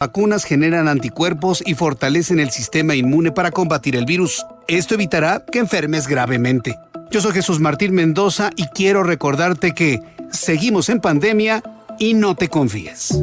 vacunas generan anticuerpos y fortalecen el sistema inmune para combatir el virus. Esto evitará que enfermes gravemente. Yo soy Jesús Martín Mendoza y quiero recordarte que seguimos en pandemia y no te confíes.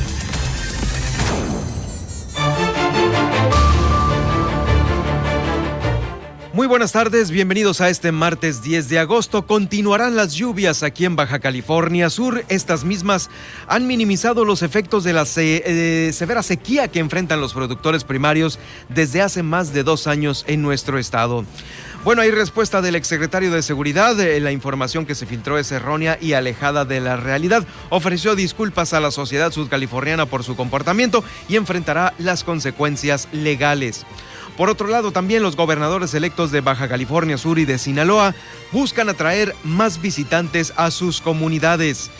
Muy buenas tardes, bienvenidos a este martes 10 de agosto. Continuarán las lluvias aquí en Baja California Sur. Estas mismas han minimizado los efectos de la eh, severa sequía que enfrentan los productores primarios desde hace más de dos años en nuestro estado. Bueno, hay respuesta del exsecretario de Seguridad. Eh, la información que se filtró es errónea y alejada de la realidad. Ofreció disculpas a la sociedad sudcaliforniana por su comportamiento y enfrentará las consecuencias legales. Por otro lado, también los gobernadores electos de Baja California Sur y de Sinaloa buscan atraer más visitantes a sus comunidades.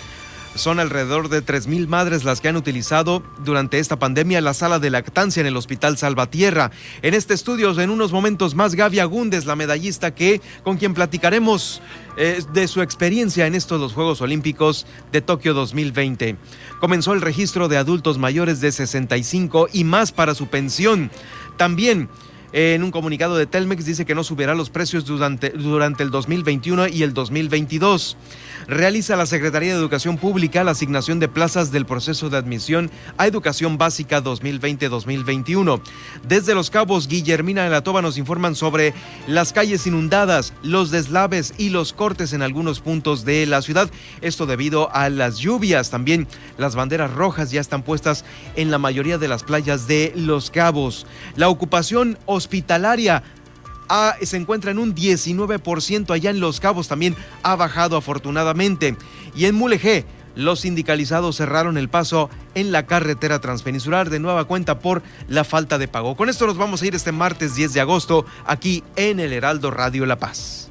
Son alrededor de 3.000 madres las que han utilizado durante esta pandemia la sala de lactancia en el Hospital Salvatierra. En este estudio, en unos momentos más, Gaby Agúndez, la medallista que, con quien platicaremos eh, de su experiencia en estos los Juegos Olímpicos de Tokio 2020. Comenzó el registro de adultos mayores de 65 y más para su pensión. También en un comunicado de Telmex dice que no subirá los precios durante, durante el 2021 y el 2022 realiza la Secretaría de Educación Pública la asignación de plazas del proceso de admisión a Educación Básica 2020-2021. Desde Los Cabos, Guillermina de la Toba nos informan sobre las calles inundadas, los deslaves y los cortes en algunos puntos de la ciudad. Esto debido a las lluvias. También las banderas rojas ya están puestas en la mayoría de las playas de Los Cabos. La ocupación hospitalaria se encuentra en un 19%, allá en Los Cabos también ha bajado afortunadamente. Y en Mulegé, los sindicalizados cerraron el paso en la carretera transpeninsular de nueva cuenta por la falta de pago. Con esto nos vamos a ir este martes 10 de agosto aquí en el Heraldo Radio La Paz.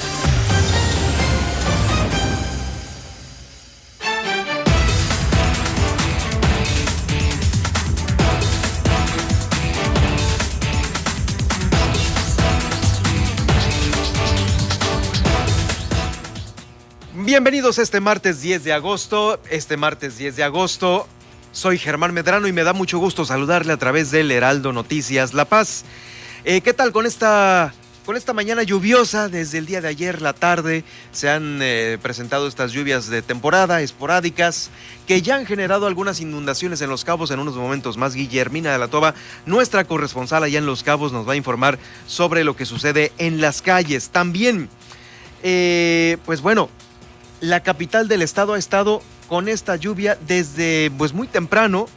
Bienvenidos este martes 10 de agosto. Este martes 10 de agosto soy Germán Medrano y me da mucho gusto saludarle a través del Heraldo Noticias La Paz. Eh, ¿Qué tal con esta, con esta mañana lluviosa? Desde el día de ayer, la tarde, se han eh, presentado estas lluvias de temporada esporádicas que ya han generado algunas inundaciones en Los Cabos. En unos momentos más, Guillermina de la Toba, nuestra corresponsal allá en Los Cabos, nos va a informar sobre lo que sucede en las calles. También, eh, pues bueno, la capital del estado ha estado con esta lluvia desde pues muy temprano,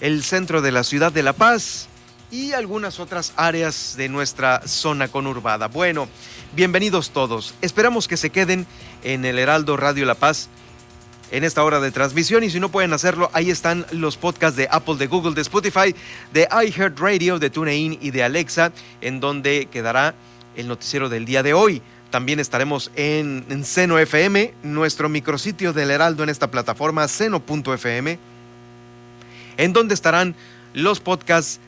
el centro de la ciudad de La Paz y algunas otras áreas de nuestra zona conurbada. Bueno, bienvenidos todos. Esperamos que se queden en el Heraldo Radio La Paz en esta hora de transmisión y si no pueden hacerlo, ahí están los podcasts de Apple, de Google, de Spotify, de iHeartRadio, de TuneIn y de Alexa, en donde quedará el noticiero del día de hoy. También estaremos en, Seno FM, nuestro micrositio del Heraldo en esta plataforma, seno.fm, en donde estarán los podcasts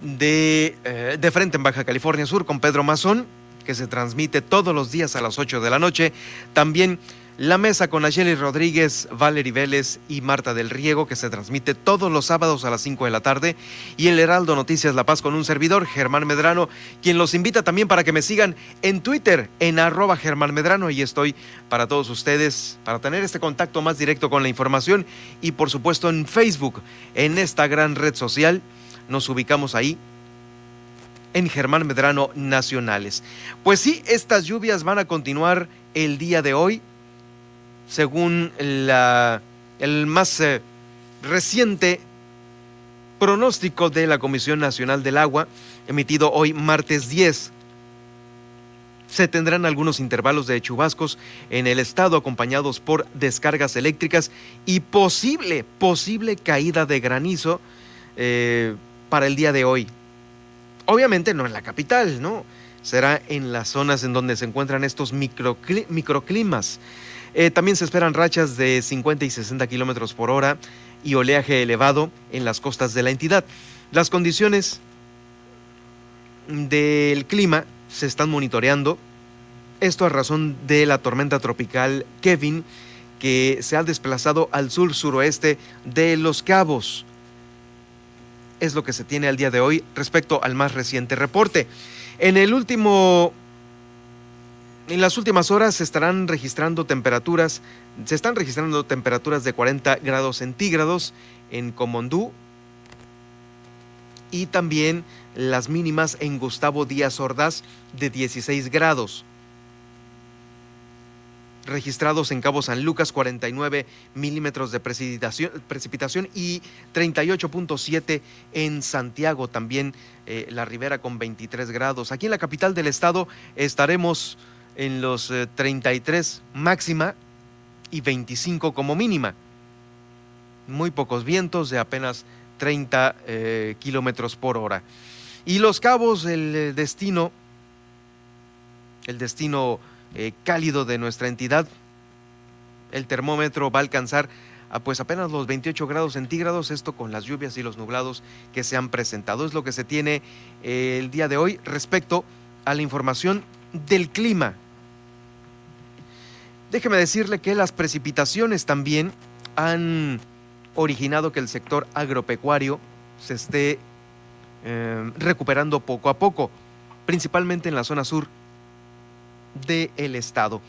de, eh, de Frente en Baja California Sur con Pedro Mazón, que se transmite todos los días a las 8 de la noche. También la mesa con Ayeli Rodríguez, Valery Vélez y Marta del Riego, que se transmite todos los sábados a las 5 de la tarde. Y el Heraldo Noticias La Paz con un servidor, Germán Medrano, quien los invita también para que me sigan en Twitter, en arroba Germán Medrano. Ahí estoy para todos ustedes, para tener este contacto más directo con la información. Y por supuesto en Facebook, en esta gran red social. Nos ubicamos ahí en Germán Medrano Nacionales. Pues sí, estas lluvias van a continuar el día de hoy según el más eh, reciente pronóstico de la Comisión Nacional del Agua, emitido hoy martes 10. Se tendrán algunos intervalos de chubascos en el estado acompañados por descargas eléctricas y posible, posible caída de granizo eh, para el día de hoy. Obviamente no en la capital, ¿no? Será en las zonas en donde se encuentran estos microclimas. Eh, también se esperan rachas de 50 y 60 kilómetros por hora y oleaje elevado en las costas de la entidad. Las condiciones del clima se están monitoreando. Esto a razón de la tormenta tropical Kevin, que se ha desplazado al sur suroeste de Los Cabos. Es lo que se tiene al día de hoy respecto al más reciente reporte. En el último en las últimas horas se estarán registrando temperaturas, se están registrando temperaturas de 40 grados centígrados en Comondú y también las mínimas en Gustavo Díaz Ordaz de 16 grados. Registrados en Cabo San Lucas 49 milímetros de precipitación, y 38.7 en Santiago, también eh, la Ribera con 23 grados. Aquí en la capital del estado estaremos en los 33 eh, máxima y 25 como mínima. Muy pocos vientos de apenas 30 eh, kilómetros por hora. Y los cabos, el eh, destino, el destino cálido de nuestra entidad, el termómetro va a alcanzar a, pues apenas los 28 grados centígrados, esto con las lluvias y los nublados que se han presentado. Es lo que se tiene el día de hoy respecto a la información del clima Déjeme decirle que las precipitaciones también han originado que el sector agropecuario se esté eh, recuperando poco a poco, principalmente en la zona sur del estado.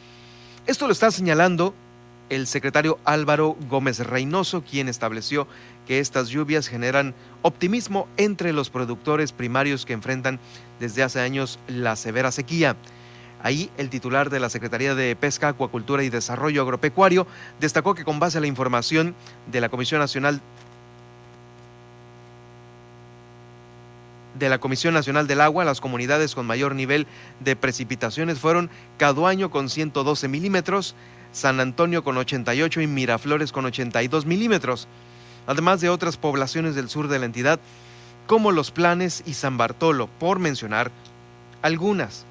Esto lo está señalando el secretario Álvaro Gómez Reynoso, quien estableció que estas lluvias generan optimismo entre los productores primarios que enfrentan desde hace años la severa sequía. Ahí el titular de la Secretaría de Pesca, Acuacultura y Desarrollo Agropecuario destacó que con base a la información de la Comisión Nacional de la Comisión Nacional del Agua, las comunidades con mayor nivel de precipitaciones fueron Caduaño con 112 milímetros, San Antonio con 88 y Miraflores con 82 milímetros, además de otras poblaciones del sur de la entidad, como Los Planes y San Bartolo, por mencionar algunas.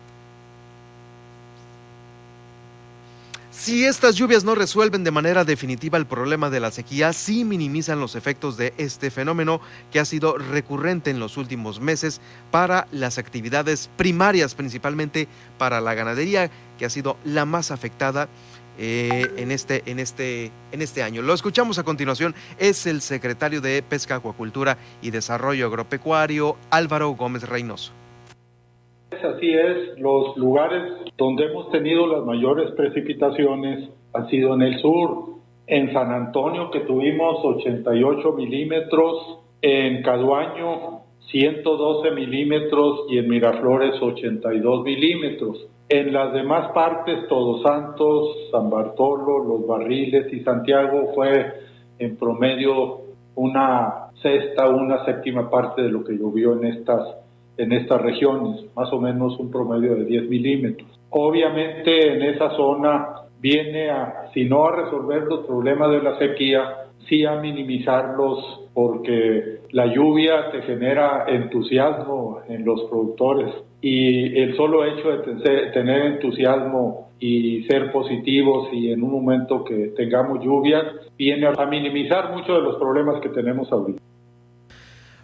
Si estas lluvias no resuelven de manera definitiva el problema de la sequía, sí minimizan los efectos de este fenómeno que ha sido recurrente en los últimos meses para las actividades primarias, principalmente para la ganadería, que ha sido la más afectada eh, en, este, en, este, en este año. Lo escuchamos a continuación, es el secretario de Pesca, Acuacultura y Desarrollo Agropecuario, Álvaro Gómez Reynoso. Así es, los lugares donde hemos tenido las mayores precipitaciones han sido en el sur, en San Antonio que tuvimos 88 milímetros, en Caduaño 112 milímetros y en Miraflores 82 milímetros. En las demás partes, Todos Santos, San Bartolo, Los Barriles y Santiago fue en promedio una sexta, una séptima parte de lo que llovió en estas en estas regiones, más o menos un promedio de 10 milímetros. Obviamente en esa zona viene a, si no a resolver los problemas de la sequía, sí a minimizarlos porque la lluvia te genera entusiasmo en los productores y el solo hecho de tener entusiasmo y ser positivos y en un momento que tengamos lluvias viene a minimizar muchos de los problemas que tenemos ahorita.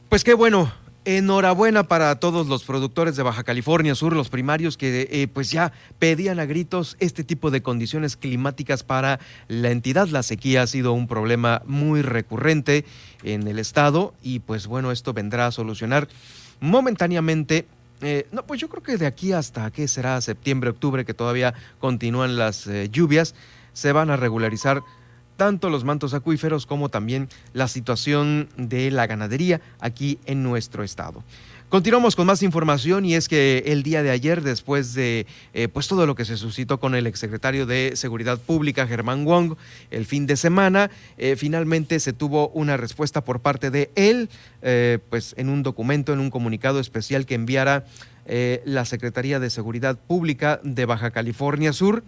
Pues qué bueno, Enhorabuena para todos los productores de Baja California Sur, los primarios que eh, pues ya pedían a gritos este tipo de condiciones climáticas para la entidad. La sequía ha sido un problema muy recurrente en el estado y pues bueno, esto vendrá a solucionar momentáneamente. Eh, no, pues yo creo que de aquí hasta que será septiembre, octubre, que todavía continúan las eh, lluvias, se van a regularizar tanto los mantos acuíferos como también la situación de la ganadería aquí en nuestro estado. Continuamos con más información y es que el día de ayer, después de eh, pues todo lo que se suscitó con el exsecretario de Seguridad Pública, Germán Wong, el fin de semana, eh, finalmente se tuvo una respuesta por parte de él, eh, pues en un documento, en un comunicado especial que enviara la Secretaría de Seguridad Pública de Baja California Sur.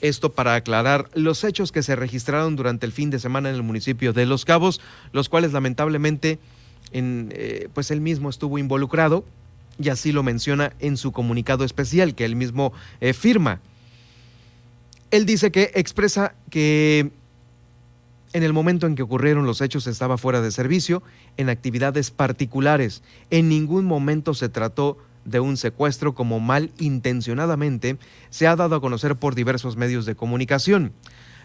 Esto para aclarar los hechos que se registraron durante el fin de semana en el municipio de Los Cabos, los cuales lamentablemente en, eh, pues él mismo estuvo involucrado y así lo menciona en su comunicado especial que él mismo eh, firma. Él dice que expresa que en el momento en que ocurrieron los hechos estaba fuera de servicio, en actividades particulares. En ningún momento se trató de un secuestro como mal intencionadamente se ha dado a conocer por diversos medios de comunicación.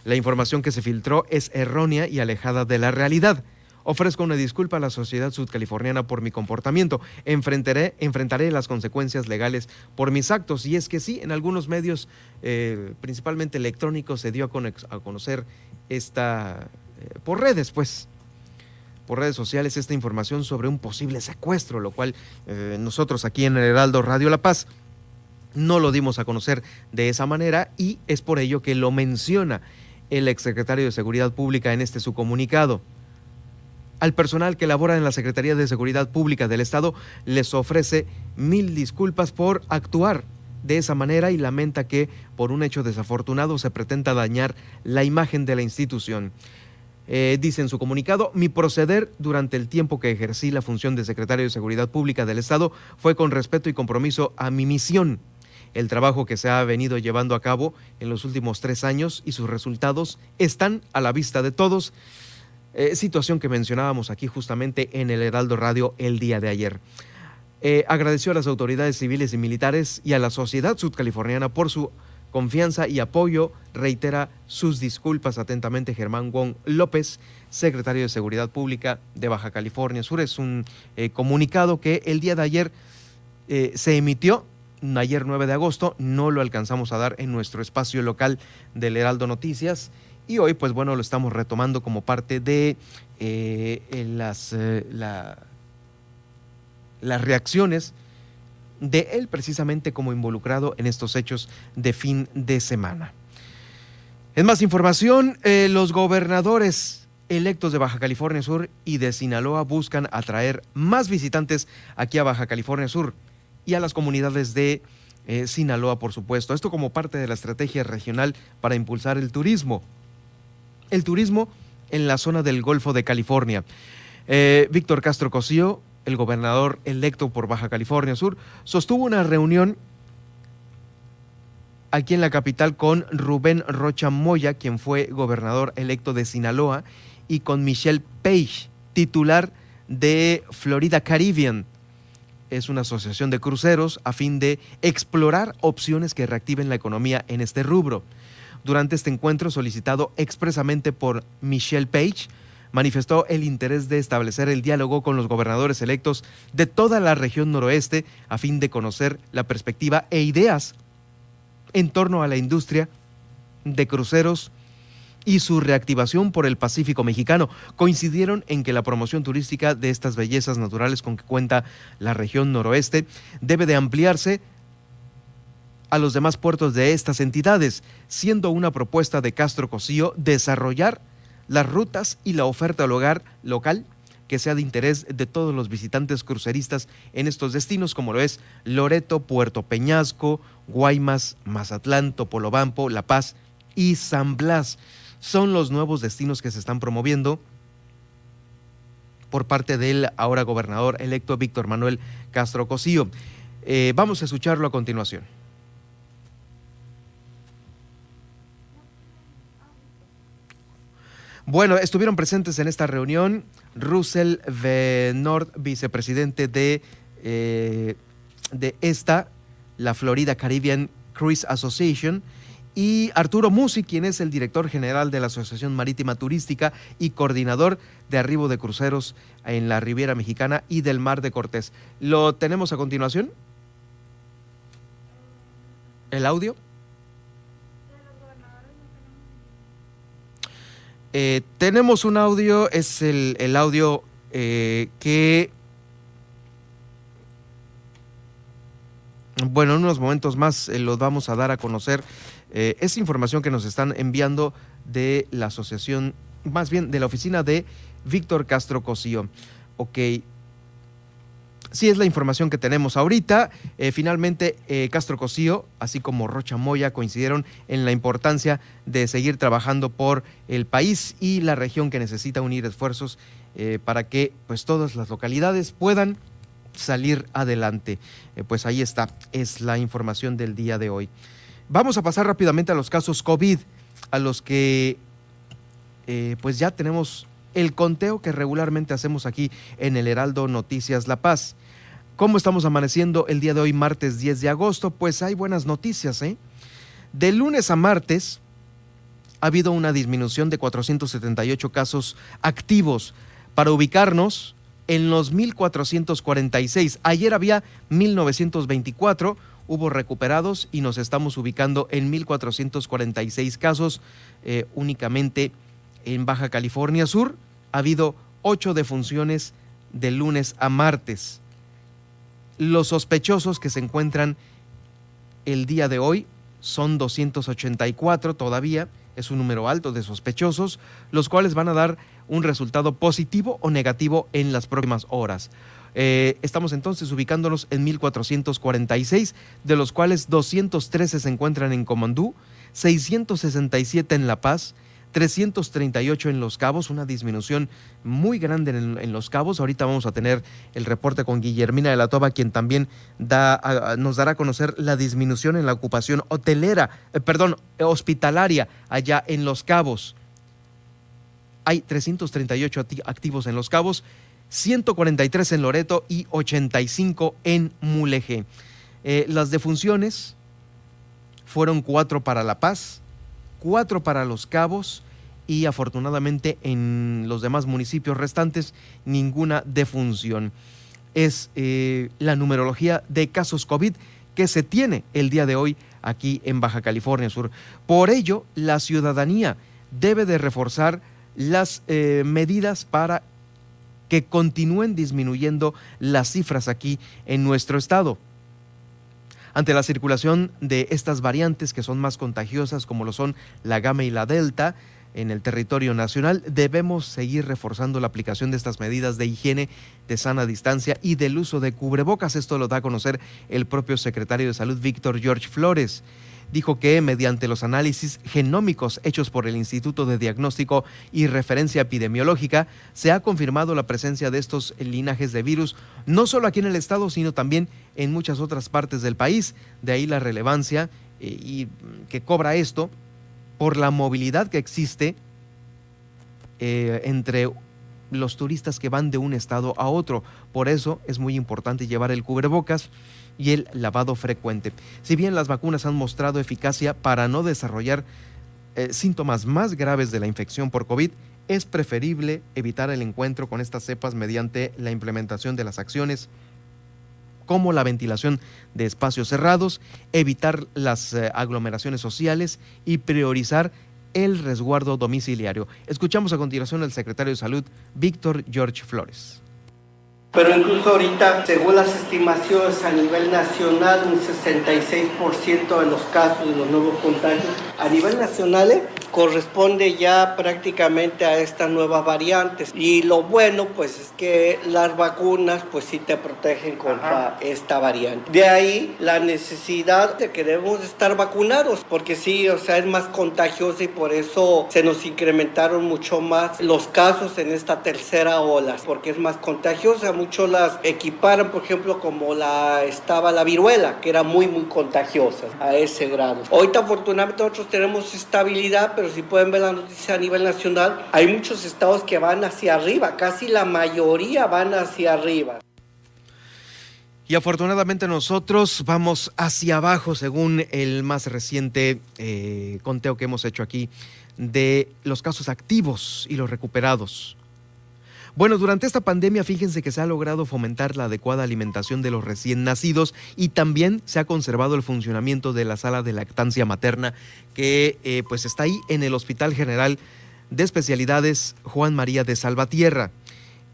La información que se filtró es errónea y alejada de la realidad. Ofrezco una disculpa a la sociedad sudcaliforniana por mi comportamiento. Enfrentaré, enfrentaré las consecuencias legales por mis actos. Y es que sí, en algunos medios, eh, principalmente electrónicos, se dio a, conocer esta, eh, por redes, pues, por redes sociales esta información sobre un posible secuestro, lo cual eh, nosotros aquí en el Heraldo Radio La Paz no lo dimos a conocer de esa manera y es por ello que lo menciona el exsecretario de Seguridad Pública en este su comunicado. Al personal que labora en la Secretaría de Seguridad Pública del Estado les ofrece mil disculpas por actuar de esa manera y lamenta que por un hecho desafortunado se pretenda dañar la imagen de la institución. Eh, dice en su comunicado, mi proceder durante el tiempo que ejercí la función de secretario de Seguridad Pública del Estado fue con respeto y compromiso a mi misión. El trabajo que se ha venido llevando a cabo en los últimos tres años y sus resultados están a la vista de todos. Eh, situación que mencionábamos aquí justamente en el Heraldo Radio el día de ayer. Eh, agradeció a las autoridades civiles y militares y a la sociedad sudcaliforniana por su confianza y apoyo. Reitera sus disculpas atentamente Germán Wong López, secretario de Seguridad Pública de Baja California Sur. Es un eh, comunicado que el día de ayer eh, se emitió, ayer 9 de agosto, no lo alcanzamos a dar en nuestro espacio local del Heraldo Noticias. Y hoy, pues bueno, lo estamos retomando como parte de eh, las, las reacciones de él precisamente como involucrado en estos hechos de fin de semana. En más información, eh, los gobernadores electos de Baja California Sur y de Sinaloa buscan atraer más visitantes aquí a Baja California Sur y a las comunidades de eh, Sinaloa, por supuesto. Esto como parte de la estrategia regional para impulsar el turismo. El turismo en la zona del Golfo de California. Eh, Víctor Castro Cosío, el gobernador electo por Baja California Sur, sostuvo una reunión aquí en la capital con Rubén Rocha Moya, quien fue gobernador electo de Sinaloa, y con Michelle Page, titular de Florida Caribbean. Es una asociación de cruceros a fin de explorar opciones que reactiven la economía en este rubro. Durante este encuentro solicitado expresamente por Michelle Page, manifestó el interés de establecer el diálogo con los gobernadores electos de toda la región noroeste a fin de conocer la perspectiva e ideas en torno a la industria de cruceros y su reactivación por el Pacífico mexicano. Coincidieron en que la promoción turística de estas bellezas naturales con que cuenta la región noroeste debe de ampliarse a los demás puertos de estas entidades, siendo una propuesta de Castro Cosío desarrollar las rutas y la oferta hogar local que sea de interés de todos los visitantes cruceristas en estos destinos, como lo es Loreto, Puerto Peñasco, Guaymas, Mazatlán, Topolobampo, La Paz y San Blas. Son los nuevos destinos que se están promoviendo por parte del ahora gobernador electo Víctor Manuel Castro Cosío. Eh, vamos a escucharlo a continuación. Bueno, estuvieron presentes en esta reunión Russell Venord, vicepresidente de, eh, de esta, la Florida Caribbean Cruise Association, y Arturo Musi, quien es el director general de la Asociación Marítima Turística y coordinador de arribo de cruceros en la Riviera Mexicana y del Mar de Cortés. ¿Lo tenemos a continuación? ¿El audio? Eh, tenemos un audio, es el, audio eh, que, bueno, en unos momentos más eh, los vamos a dar a conocer. es información que nos están enviando de la asociación, más bien de la oficina de Víctor Castro Cosío. Ok, Sí, es la información que tenemos ahorita. Eh, finalmente, eh, Castro Cosío, así como Rocha Moya, coincidieron en la importancia de seguir trabajando por el país y la región que necesita unir esfuerzos eh, para que pues, todas las localidades puedan salir adelante. pues ahí está, es la información del día de hoy. Vamos a pasar rápidamente a los casos COVID, a los que pues ya tenemos el conteo que regularmente hacemos aquí en el Heraldo Noticias La Paz. ¿Cómo estamos amaneciendo el día de hoy, martes 10 de agosto? Pues hay buenas noticias, ¿eh? De lunes a martes ha habido una disminución de 478 casos activos para ubicarnos en los 1446. Ayer había 1924, hubo recuperados y nos estamos ubicando en 1446 casos eh, únicamente en Baja California Sur. Ha habido ocho defunciones de lunes a martes. Los sospechosos que se encuentran el día de hoy son 284 todavía, es un número alto de sospechosos, los cuales van a dar un resultado positivo o negativo en las próximas horas. Eh, estamos entonces ubicándonos en 1446, de los cuales 213 se encuentran en Comandú, 667 en La Paz, 338 en Los Cabos, una disminución muy grande en, Los Cabos. Ahorita vamos a tener el reporte con Guillermina de la Toba, quien también nos dará a conocer la disminución en la ocupación hotelera, eh, perdón, hospitalaria allá en Los Cabos. Hay 338 activos en Los Cabos, 143 en Loreto y 85 en Mulegé. Eh, las defunciones fueron cuatro para La Paz, cuatro para Los Cabos y afortunadamente en los demás municipios restantes ninguna defunción. Es eh, la numerología de casos COVID que se tiene el día de hoy aquí en Baja California Sur. Por ello, la ciudadanía debe de reforzar las eh, medidas para que continúen disminuyendo las cifras aquí en nuestro estado. Ante la circulación de estas variantes que son más contagiosas, como lo son la gama y la delta, en el territorio nacional, debemos seguir reforzando la aplicación de estas medidas de higiene, de sana distancia y del uso de cubrebocas. Esto lo da a conocer el propio secretario de Salud, Víctor George Flores dijo que mediante los análisis genómicos hechos por el Instituto de Diagnóstico y Referencia Epidemiológica, se ha confirmado la presencia de estos linajes de virus, no solo aquí en el estado, sino también en muchas otras partes del país. De ahí la relevancia eh, y que cobra esto por la movilidad que existe eh, entre los turistas que van de un estado a otro. Por eso es muy importante llevar el cubrebocas y el lavado frecuente. Si bien las vacunas han mostrado eficacia para no desarrollar eh, síntomas más graves de la infección por COVID, es preferible evitar el encuentro con estas cepas mediante la implementación de las acciones como la ventilación de espacios cerrados, evitar las eh, aglomeraciones sociales y priorizar el resguardo domiciliario. Escuchamos a continuación al secretario de Salud, Víctor George Flores. Pero incluso ahorita, según las estimaciones a nivel nacional, un 66% de los casos de los nuevos contagios a nivel nacional ¿eh? corresponde ya prácticamente a estas nuevas variantes. Y lo bueno, pues, es que las vacunas, pues, sí te protegen contra esta variante. De ahí la necesidad de que debemos estar vacunados, porque sí, o sea, es más contagiosa y por eso se nos incrementaron mucho más los casos en esta tercera ola, porque es más contagiosa mucho las equiparan, por ejemplo, como la estaba la viruela, que era muy, muy contagiosa a ese grado. Ahorita, afortunadamente, nosotros tenemos estabilidad, pero si pueden ver la noticia a nivel nacional, hay muchos estados que van hacia arriba, casi la mayoría van hacia arriba. Y afortunadamente nosotros vamos hacia abajo según el más reciente eh, conteo que hemos hecho aquí de los casos activos y los recuperados. Bueno, durante esta pandemia fíjense que se ha logrado fomentar la adecuada alimentación de los recién nacidos y también se ha conservado el funcionamiento de la sala de lactancia materna que eh, pues está ahí en el Hospital General de Especialidades Juan María de Salvatierra.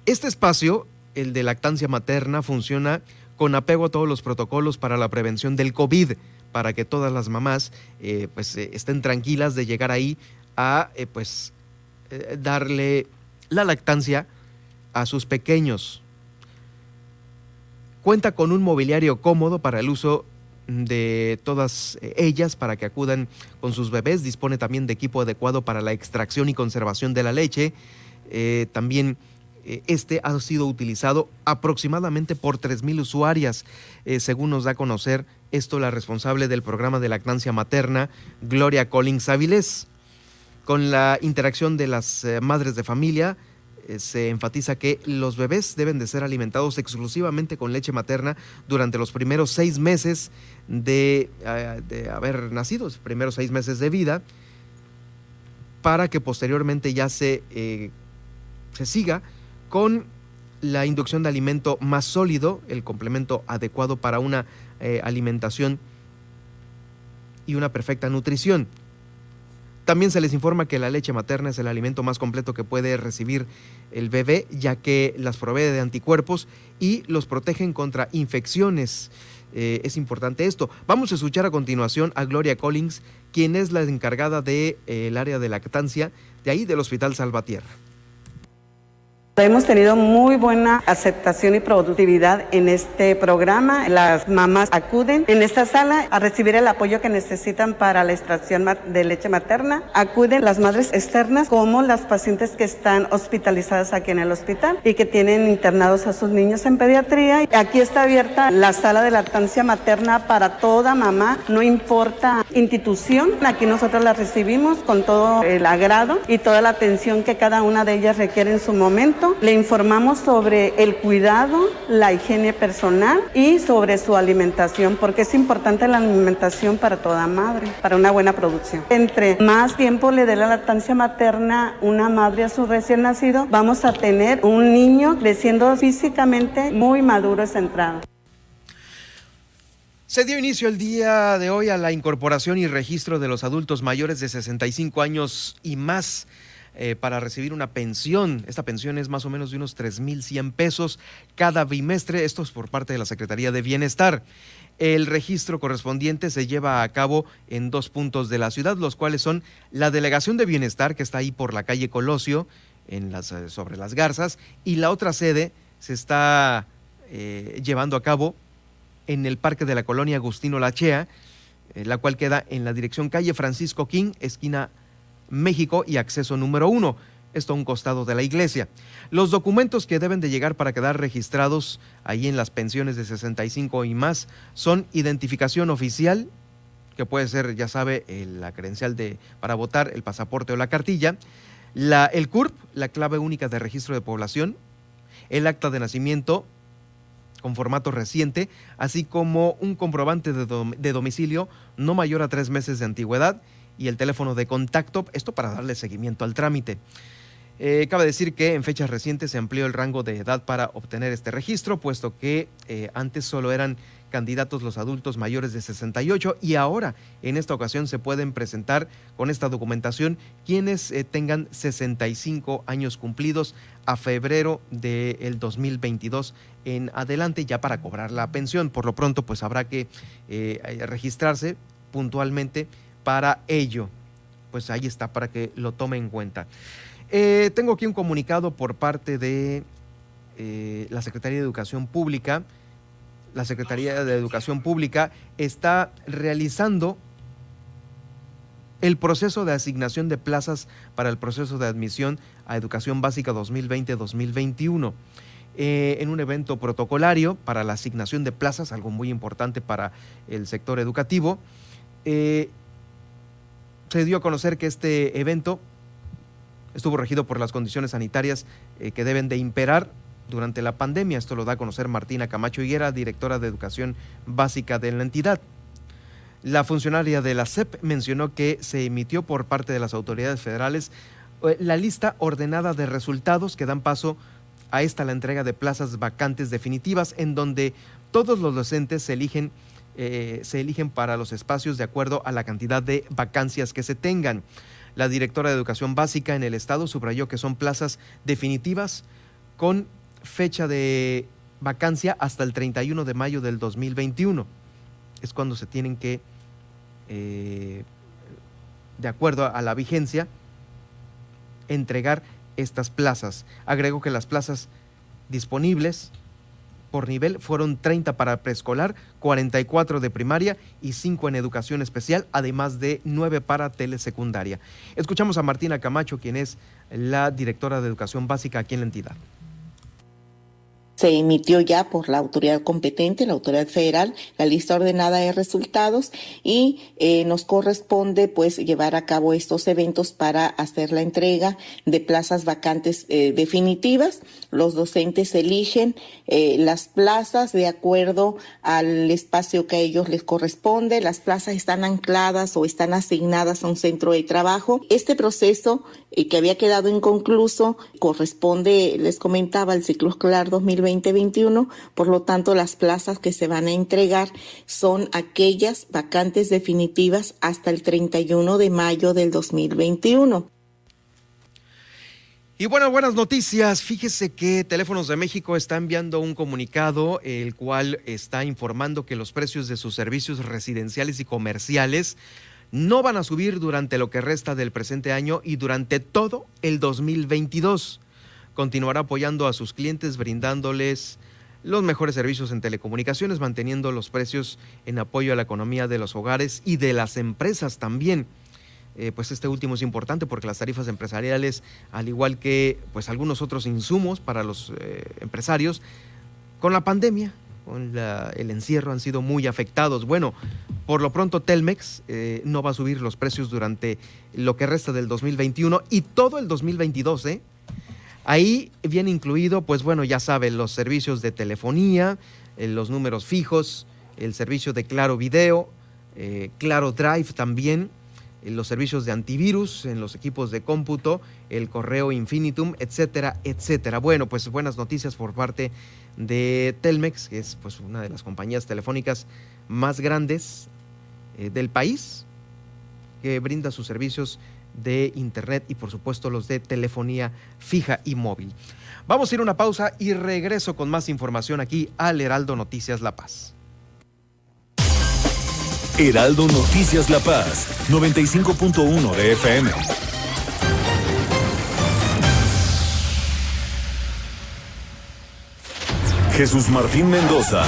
Este espacio, el de lactancia materna, funciona con apego a todos los protocolos para la prevención del COVID, para que todas las mamás eh, pues, eh, estén tranquilas de llegar ahí a pues darle la lactancia a sus pequeños. Cuenta con un mobiliario cómodo para el uso de todas ellas para que acudan con sus bebés. Dispone también de equipo adecuado para la extracción y conservación de la leche. Eh, también eh, este ha sido utilizado aproximadamente por 3.000 usuarias, eh, según nos da a conocer esto la responsable del programa de lactancia materna, Gloria Collins Avilés. Con la interacción de las madres de familia, eh, se enfatiza que los bebés deben de ser alimentados exclusivamente con leche materna durante los primeros seis meses de, eh, haber nacido, los primeros seis meses de vida, para que posteriormente ya se, eh, se siga con la inducción de alimento más sólido, el complemento adecuado para una alimentación y una perfecta nutrición. También se les informa que la leche materna es el alimento más completo que puede recibir el bebé, ya que las provee de anticuerpos y los protegen contra infecciones. Eh, es importante esto. Vamos a escuchar a continuación a Gloria Collins, quien es la encargada del de, eh, área de lactancia de ahí del Hospital Salvatierra. Hemos tenido muy buena aceptación y productividad en este programa. Las mamás acuden en esta sala a recibir el apoyo que necesitan para la extracción de leche materna. Acuden las madres externas como las pacientes que están hospitalizadas aquí en el hospital y que tienen internados a sus niños en pediatría. Aquí está abierta la sala de lactancia materna para toda mamá, no importa institución. Aquí nosotros la recibimos con todo el agrado y toda la atención que cada una de ellas requiere en su momento le informamos sobre el cuidado, la higiene personal y sobre su alimentación, porque es importante la alimentación para toda madre, para una buena producción. Entre más tiempo le dé la lactancia materna una madre a su recién nacido, vamos a tener un niño creciendo físicamente muy maduro y centrado. Se dio inicio el día de hoy a la incorporación y registro de los adultos mayores de 65 años y más eh, para recibir una pensión. Esta pensión es más o menos de unos 3.100 pesos cada bimestre. Esto es por parte de la Secretaría de Bienestar. El registro correspondiente se lleva a cabo en dos puntos de la ciudad, los cuales son la Delegación de Bienestar, que está ahí por la calle Colosio, en las, eh, sobre las Garzas, y la otra sede se está eh, llevando a cabo en el Parque de la Colonia Agustino Lachea, la cual queda en la dirección calle Francisco King, esquina México y acceso número uno. Esto a un costado de la iglesia. Los documentos que deben de llegar para quedar registrados ahí en las pensiones de 65 y más son identificación oficial, que puede ser, ya sabe, la credencial de, para votar, el pasaporte o la cartilla, la, el CURP, la clave única de registro de población, el acta de nacimiento con formato reciente, así como un comprobante de domicilio no mayor a tres meses de antigüedad y el teléfono de contacto, esto para darle seguimiento al trámite. Eh, cabe decir que en fechas recientes se amplió el rango de edad para obtener este registro, puesto que eh, antes solo eran candidatos los adultos mayores de 68 y ahora en esta ocasión se pueden presentar con esta documentación quienes eh, tengan 65 años cumplidos a febrero del 2022 en adelante ya para cobrar la pensión. Por lo pronto pues habrá que registrarse puntualmente para ello. Pues ahí está, para que lo tome en cuenta. Eh, tengo aquí un comunicado por parte de eh, la Secretaría de Educación Pública. La Secretaría de Educación Pública está realizando el proceso de asignación de plazas para el proceso de admisión a Educación Básica 2020-2021. Eh, en un evento protocolario para la asignación de plazas, algo muy importante para el sector educativo se dio a conocer que este evento estuvo regido por las condiciones sanitarias eh, que deben de imperar durante la pandemia. Esto lo da a conocer Martina Camacho Higuera, directora de Educación Básica de la entidad. La funcionaria de la CEP mencionó que se emitió por parte de las autoridades federales eh, la lista ordenada de resultados que dan paso a esta la entrega de plazas vacantes definitivas en donde todos los docentes se eligen, eh, se eligen para los espacios de acuerdo a la cantidad de vacancias que se tengan. La directora de Educación Básica en el Estado subrayó que son plazas definitivas con fecha de vacancia hasta el 31 de mayo del 2021. Es cuando se tienen que, eh, de acuerdo a la vigencia, entregar estas plazas. Agregó que las plazas disponibles por nivel fueron 30 para preescolar, 44 de primaria y 5 en educación especial, además de 9 para telesecundaria. Escuchamos a Martina Camacho, quien es la directora de educación básica aquí en la entidad se emitió ya por la autoridad competente, la autoridad federal, la lista ordenada de resultados y eh, nos corresponde pues llevar a cabo estos eventos para hacer la entrega de plazas vacantes eh, definitivas. Los docentes eligen eh, las plazas de acuerdo al espacio que a ellos les corresponde. Las plazas están ancladas o están asignadas a un centro de trabajo. Este proceso que había quedado inconcluso corresponde, les comentaba, al ciclo escolar 2020 2021. Por lo tanto, las plazas que se van a entregar son aquellas vacantes definitivas hasta el 31 de mayo del 2021. Y bueno, buenas noticias. Fíjese que Teléfonos de México está enviando un comunicado, el cual está informando que los precios de sus servicios residenciales y comerciales no van a subir durante lo que resta del presente año y durante todo el 2022 continuará apoyando a sus clientes brindándoles los mejores servicios en telecomunicaciones, manteniendo los precios en apoyo a la economía de los hogares y de las empresas también. Eh, pues este último es importante porque las tarifas empresariales, al igual que pues algunos otros insumos para los eh, empresarios, con la pandemia, el encierro han sido muy afectados. Bueno, por lo pronto Telmex eh, no va a subir los precios durante lo que resta del 2021 y todo el 2022, ¿eh? Ahí viene incluido, pues bueno, ya saben, los servicios de telefonía, eh, los números fijos, el servicio de Claro Video, Claro Drive también, los servicios de antivirus en los equipos de cómputo, el correo Infinitum, etcétera, etcétera. Bueno, pues buenas noticias por parte de Telmex, que es pues una de las compañías telefónicas más grandes del país, que brinda sus servicios de Internet y por supuesto los de telefonía fija y móvil. Vamos a ir a una pausa y regreso con más información aquí al Heraldo Noticias La Paz. Heraldo Noticias La Paz, 95.1 de FM. Jesús Martín Mendoza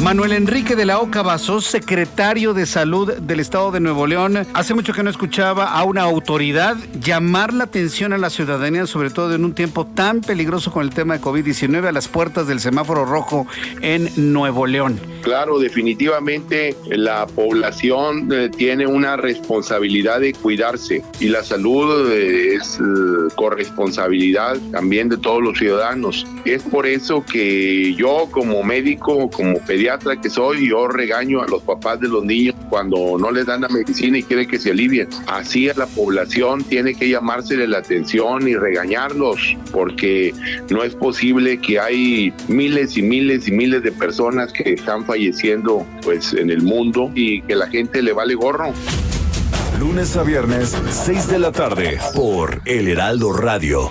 Manuel Enrique de la Oca Basó, secretario de Salud del Estado de Nuevo León. Hace mucho que no escuchaba a una autoridad llamar la atención a la ciudadanía, sobre todo en un tiempo tan peligroso con el tema de COVID-19 a las puertas del semáforo rojo en Nuevo León. Claro, definitivamente la población eh, tiene una responsabilidad de cuidarse y la salud eh, es eh, corresponsabilidad también de todos los ciudadanos. Es por eso que yo como médico, como pediatra que soy, yo regaño a los papás de los niños cuando no les dan la medicina y quieren que se alivien. Así a la población tiene que llamársele la atención y regañarlos porque no es posible que hay miles y miles y miles de personas que están falleciendo pues en el mundo y que la gente le vale gorro. Lunes a viernes, 6 de la tarde, por El Heraldo Radio.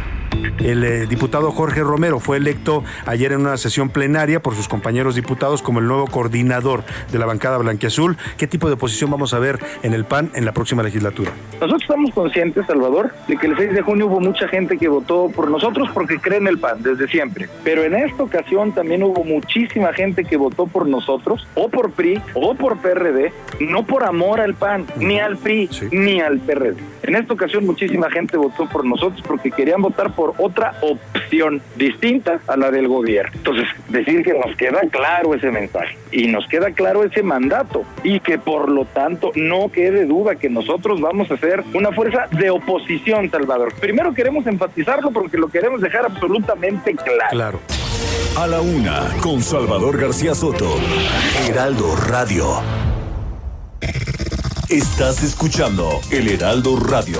El eh, diputado Jorge Romero fue electo ayer en una sesión plenaria por sus compañeros diputados como el nuevo coordinador de la bancada blanquiazul. ¿Qué tipo de oposición vamos a ver en el PAN en la próxima legislatura? Nosotros estamos conscientes, Salvador, de que el 6 de junio hubo mucha gente que votó por nosotros porque cree en el PAN desde siempre. Pero en esta ocasión también hubo muchísima gente que votó por nosotros, o por PRI, o por PRD, no por amor al PAN, ni al PRI, ni al PRD. En esta ocasión muchísima gente votó por nosotros porque querían votar por otra opción distinta a la del gobierno. Entonces, decir que nos queda claro ese mensaje y nos queda claro ese mandato y que por lo tanto no quede duda que nosotros vamos a ser una fuerza de oposición, Salvador. Primero queremos enfatizarlo porque lo queremos dejar absolutamente claro. Claro. A la una, con Salvador García Soto. Heraldo Radio. Estás escuchando El Heraldo Radio.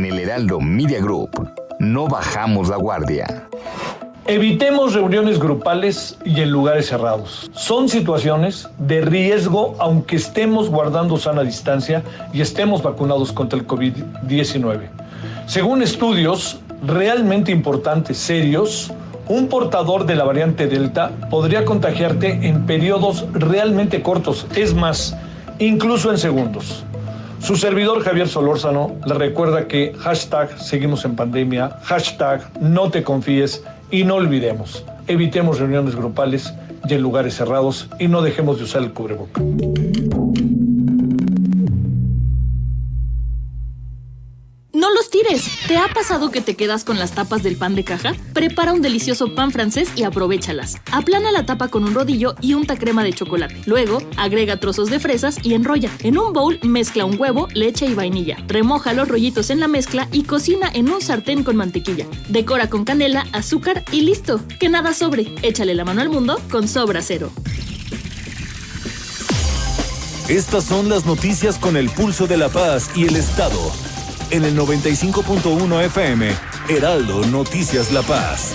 En el Heraldo Media Group no bajamos la guardia. Evitemos reuniones grupales y en lugares cerrados. Son situaciones de riesgo aunque estemos guardando sana distancia y estemos vacunados contra el COVID-19. Según estudios realmente importantes, serios, un portador de la variante Delta podría contagiarte en periodos realmente cortos, es más, incluso en segundos. Su servidor Javier Solórzano le recuerda que hashtag seguimos en pandemia, hashtag no te confíes y no olvidemos, evitemos reuniones grupales y en lugares cerrados y no dejemos de usar el cubreboca. ¿Te ha pasado que te quedas con las tapas del pan de caja? Prepara un delicioso pan francés y aprovechalas. Aplana la tapa con un rodillo y unta crema de chocolate. Luego, agrega trozos de fresas y enrolla. En un bowl mezcla un huevo, leche y vainilla. Remoja los rollitos en la mezcla y cocina en un sartén con mantequilla. Decora con canela, azúcar y listo. Que nada sobre. Échale la mano al mundo con Sobra Cero. Estas son las noticias con el pulso de la paz y el Estado. En el 95.1 FM, Heraldo Noticias La Paz.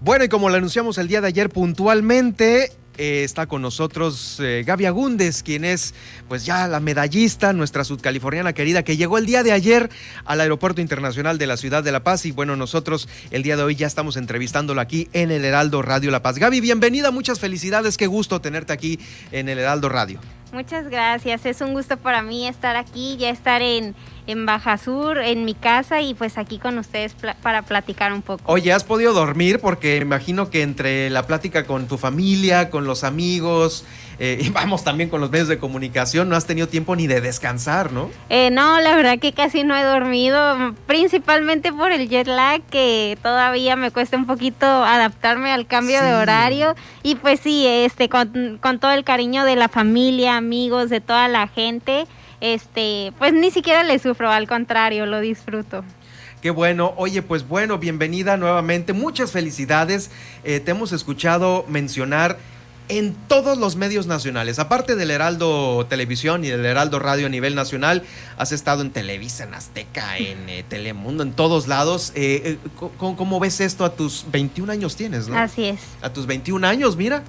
Bueno, y como lo anunciamos el día de ayer puntualmente, eh, está con nosotros eh, Gaby Agúndez, quien es pues ya la medallista, nuestra sudcaliforniana querida, que llegó el día de ayer al Aeropuerto Internacional de la Ciudad de La Paz. Y bueno, nosotros el día de hoy ya estamos entrevistándolo aquí en el Heraldo Radio La Paz. Gaby, bienvenida, muchas felicidades, qué gusto tenerte aquí en el Heraldo Radio. Muchas gracias, es un gusto para mí estar aquí, ya estar en, en Baja Sur, en mi casa y pues aquí con ustedes para platicar un poco. Oye, ¿has podido dormir? Porque me imagino que entre la plática con tu familia, con los amigos, eh, y vamos también con los medios de comunicación, no has tenido tiempo ni de descansar, ¿no? Eh, no, la verdad que casi no he dormido, principalmente por el jet lag, que todavía me cuesta un poquito adaptarme al cambio de horario. Y pues sí, este, con, con todo el cariño de la familia, amigos, de toda la gente, este, pues ni siquiera le sufro, al contrario, lo disfruto. Qué bueno. Oye, pues bueno, bienvenida nuevamente. Muchas felicidades. Eh, te hemos escuchado mencionar en todos los medios nacionales. Aparte del Heraldo Televisión y del Heraldo Radio a nivel nacional, has estado en Televisa, en Azteca, en eh, Telemundo, en todos lados. Eh, ¿cómo, cómo ves esto a tus 21 años tienes, no? Así es. A tus 21 años, mira.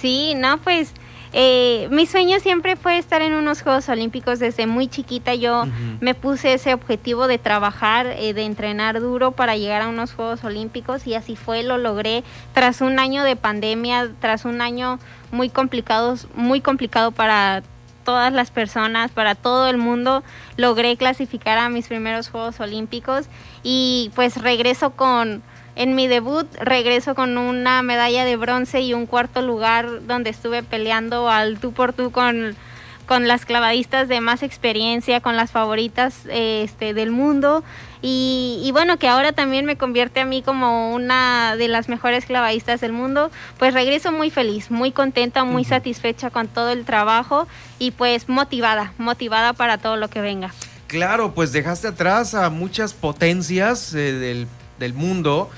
Sí, no, pues eh, mi sueño siempre fue estar en unos Juegos Olímpicos desde muy chiquita. Yo me puse ese objetivo de trabajar, eh, de entrenar duro para llegar a unos Juegos Olímpicos y así fue, lo logré tras un año de pandemia, tras un año muy complicado, muy complicado para todas las personas, para todo el mundo, logré clasificar a mis primeros Juegos Olímpicos y pues regreso con, en mi debut, regreso con una medalla de bronce y un cuarto lugar donde estuve peleando al tú por tú con, con las clavadistas de más experiencia, con las favoritas este, del mundo. Y, y bueno, que ahora también me convierte a mí como una de las mejores clavadistas del mundo, pues regreso muy feliz, muy contenta, muy satisfecha con todo el trabajo y pues motivada, motivada para todo lo que venga. Claro, pues dejaste atrás a muchas potencias eh, del, del mundo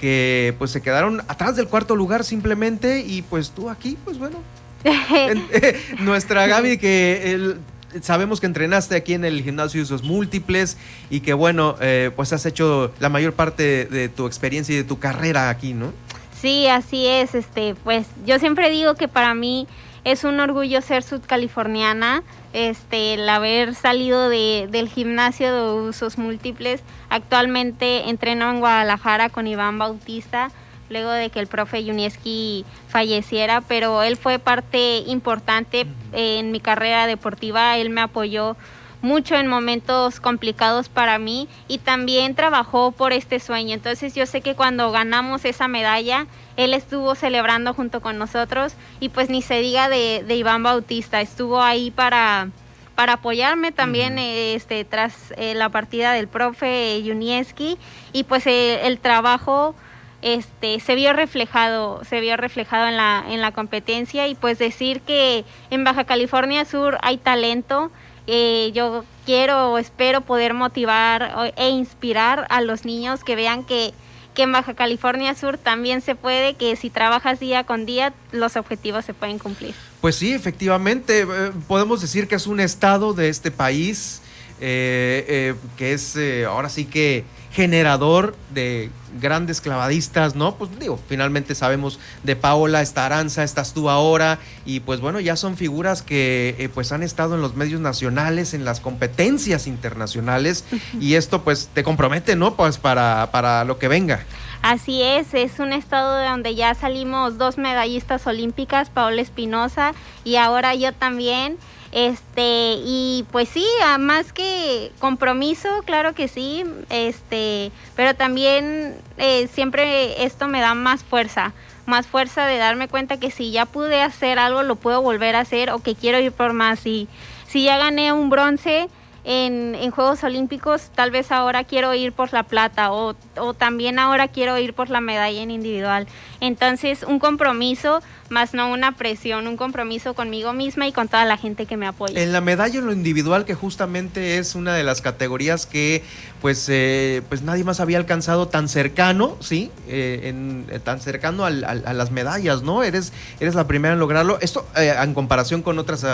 que pues se quedaron atrás del cuarto lugar simplemente y pues tú aquí, pues bueno, en- eh, nuestra Gaby que el- sabemos que entrenaste aquí en el gimnasio de usos múltiples y que bueno, eh, pues has hecho la mayor parte de tu experiencia y de tu carrera aquí, ¿no? Sí, así es. Este, pues yo siempre digo que para mí es un orgullo ser sudcaliforniana, este, el haber salido de, del gimnasio de usos múltiples. Actualmente entreno en Guadalajara con Iván Bautista, luego de que el profe Yunieski falleciera, pero él fue parte importante en mi carrera deportiva, él me apoyó mucho en momentos complicados para mí y también trabajó por este sueño. Entonces yo sé que cuando ganamos esa medalla, él estuvo celebrando junto con nosotros y pues ni se diga de, Iván Bautista, estuvo ahí para, para apoyarme también este, tras eh, la partida del profe Junieski y pues eh, el trabajo este se vio reflejado se vio reflejado en la en la competencia. Y pues decir que en Baja California Sur hay talento eh, yo quiero o espero poder motivar e inspirar a los niños que vean que, que en Baja California Sur también se puede, que si trabajas día con día, los objetivos se pueden cumplir. Pues sí, efectivamente, eh, podemos decir que es un estado de este país eh, que es ahora sí que generador de grandes clavadistas, ¿no? Pues digo, finalmente sabemos de Paola, está Aranza, estás tú ahora, y pues bueno, ya son figuras que eh, pues han estado en los medios nacionales, en las competencias internacionales, y esto pues te compromete, ¿no? Pues para, para lo que venga. Así es, es un estado de donde ya salimos dos medallistas olímpicas, Paola Espinosa, y ahora yo también. Este, y pues sí, más que compromiso, claro que sí, este, pero también eh, siempre esto me da más fuerza, más fuerza de darme cuenta que si ya pude hacer algo, lo puedo volver a hacer o que quiero ir por más. Y si ya gané un bronce, en, Juegos Olímpicos, tal vez ahora quiero ir por la plata o, o, también ahora quiero ir por la medalla en individual. Entonces, un compromiso, más no una presión, un compromiso conmigo misma y con toda la gente que me apoya. En la medalla en lo individual, que justamente es una de las categorías que pues, eh, pues nadie más había alcanzado tan cercano, ¿sí? Eh, en, eh, tan cercano a las medallas, ¿no? Eres, eres la primera en lograrlo. Esto en comparación con otras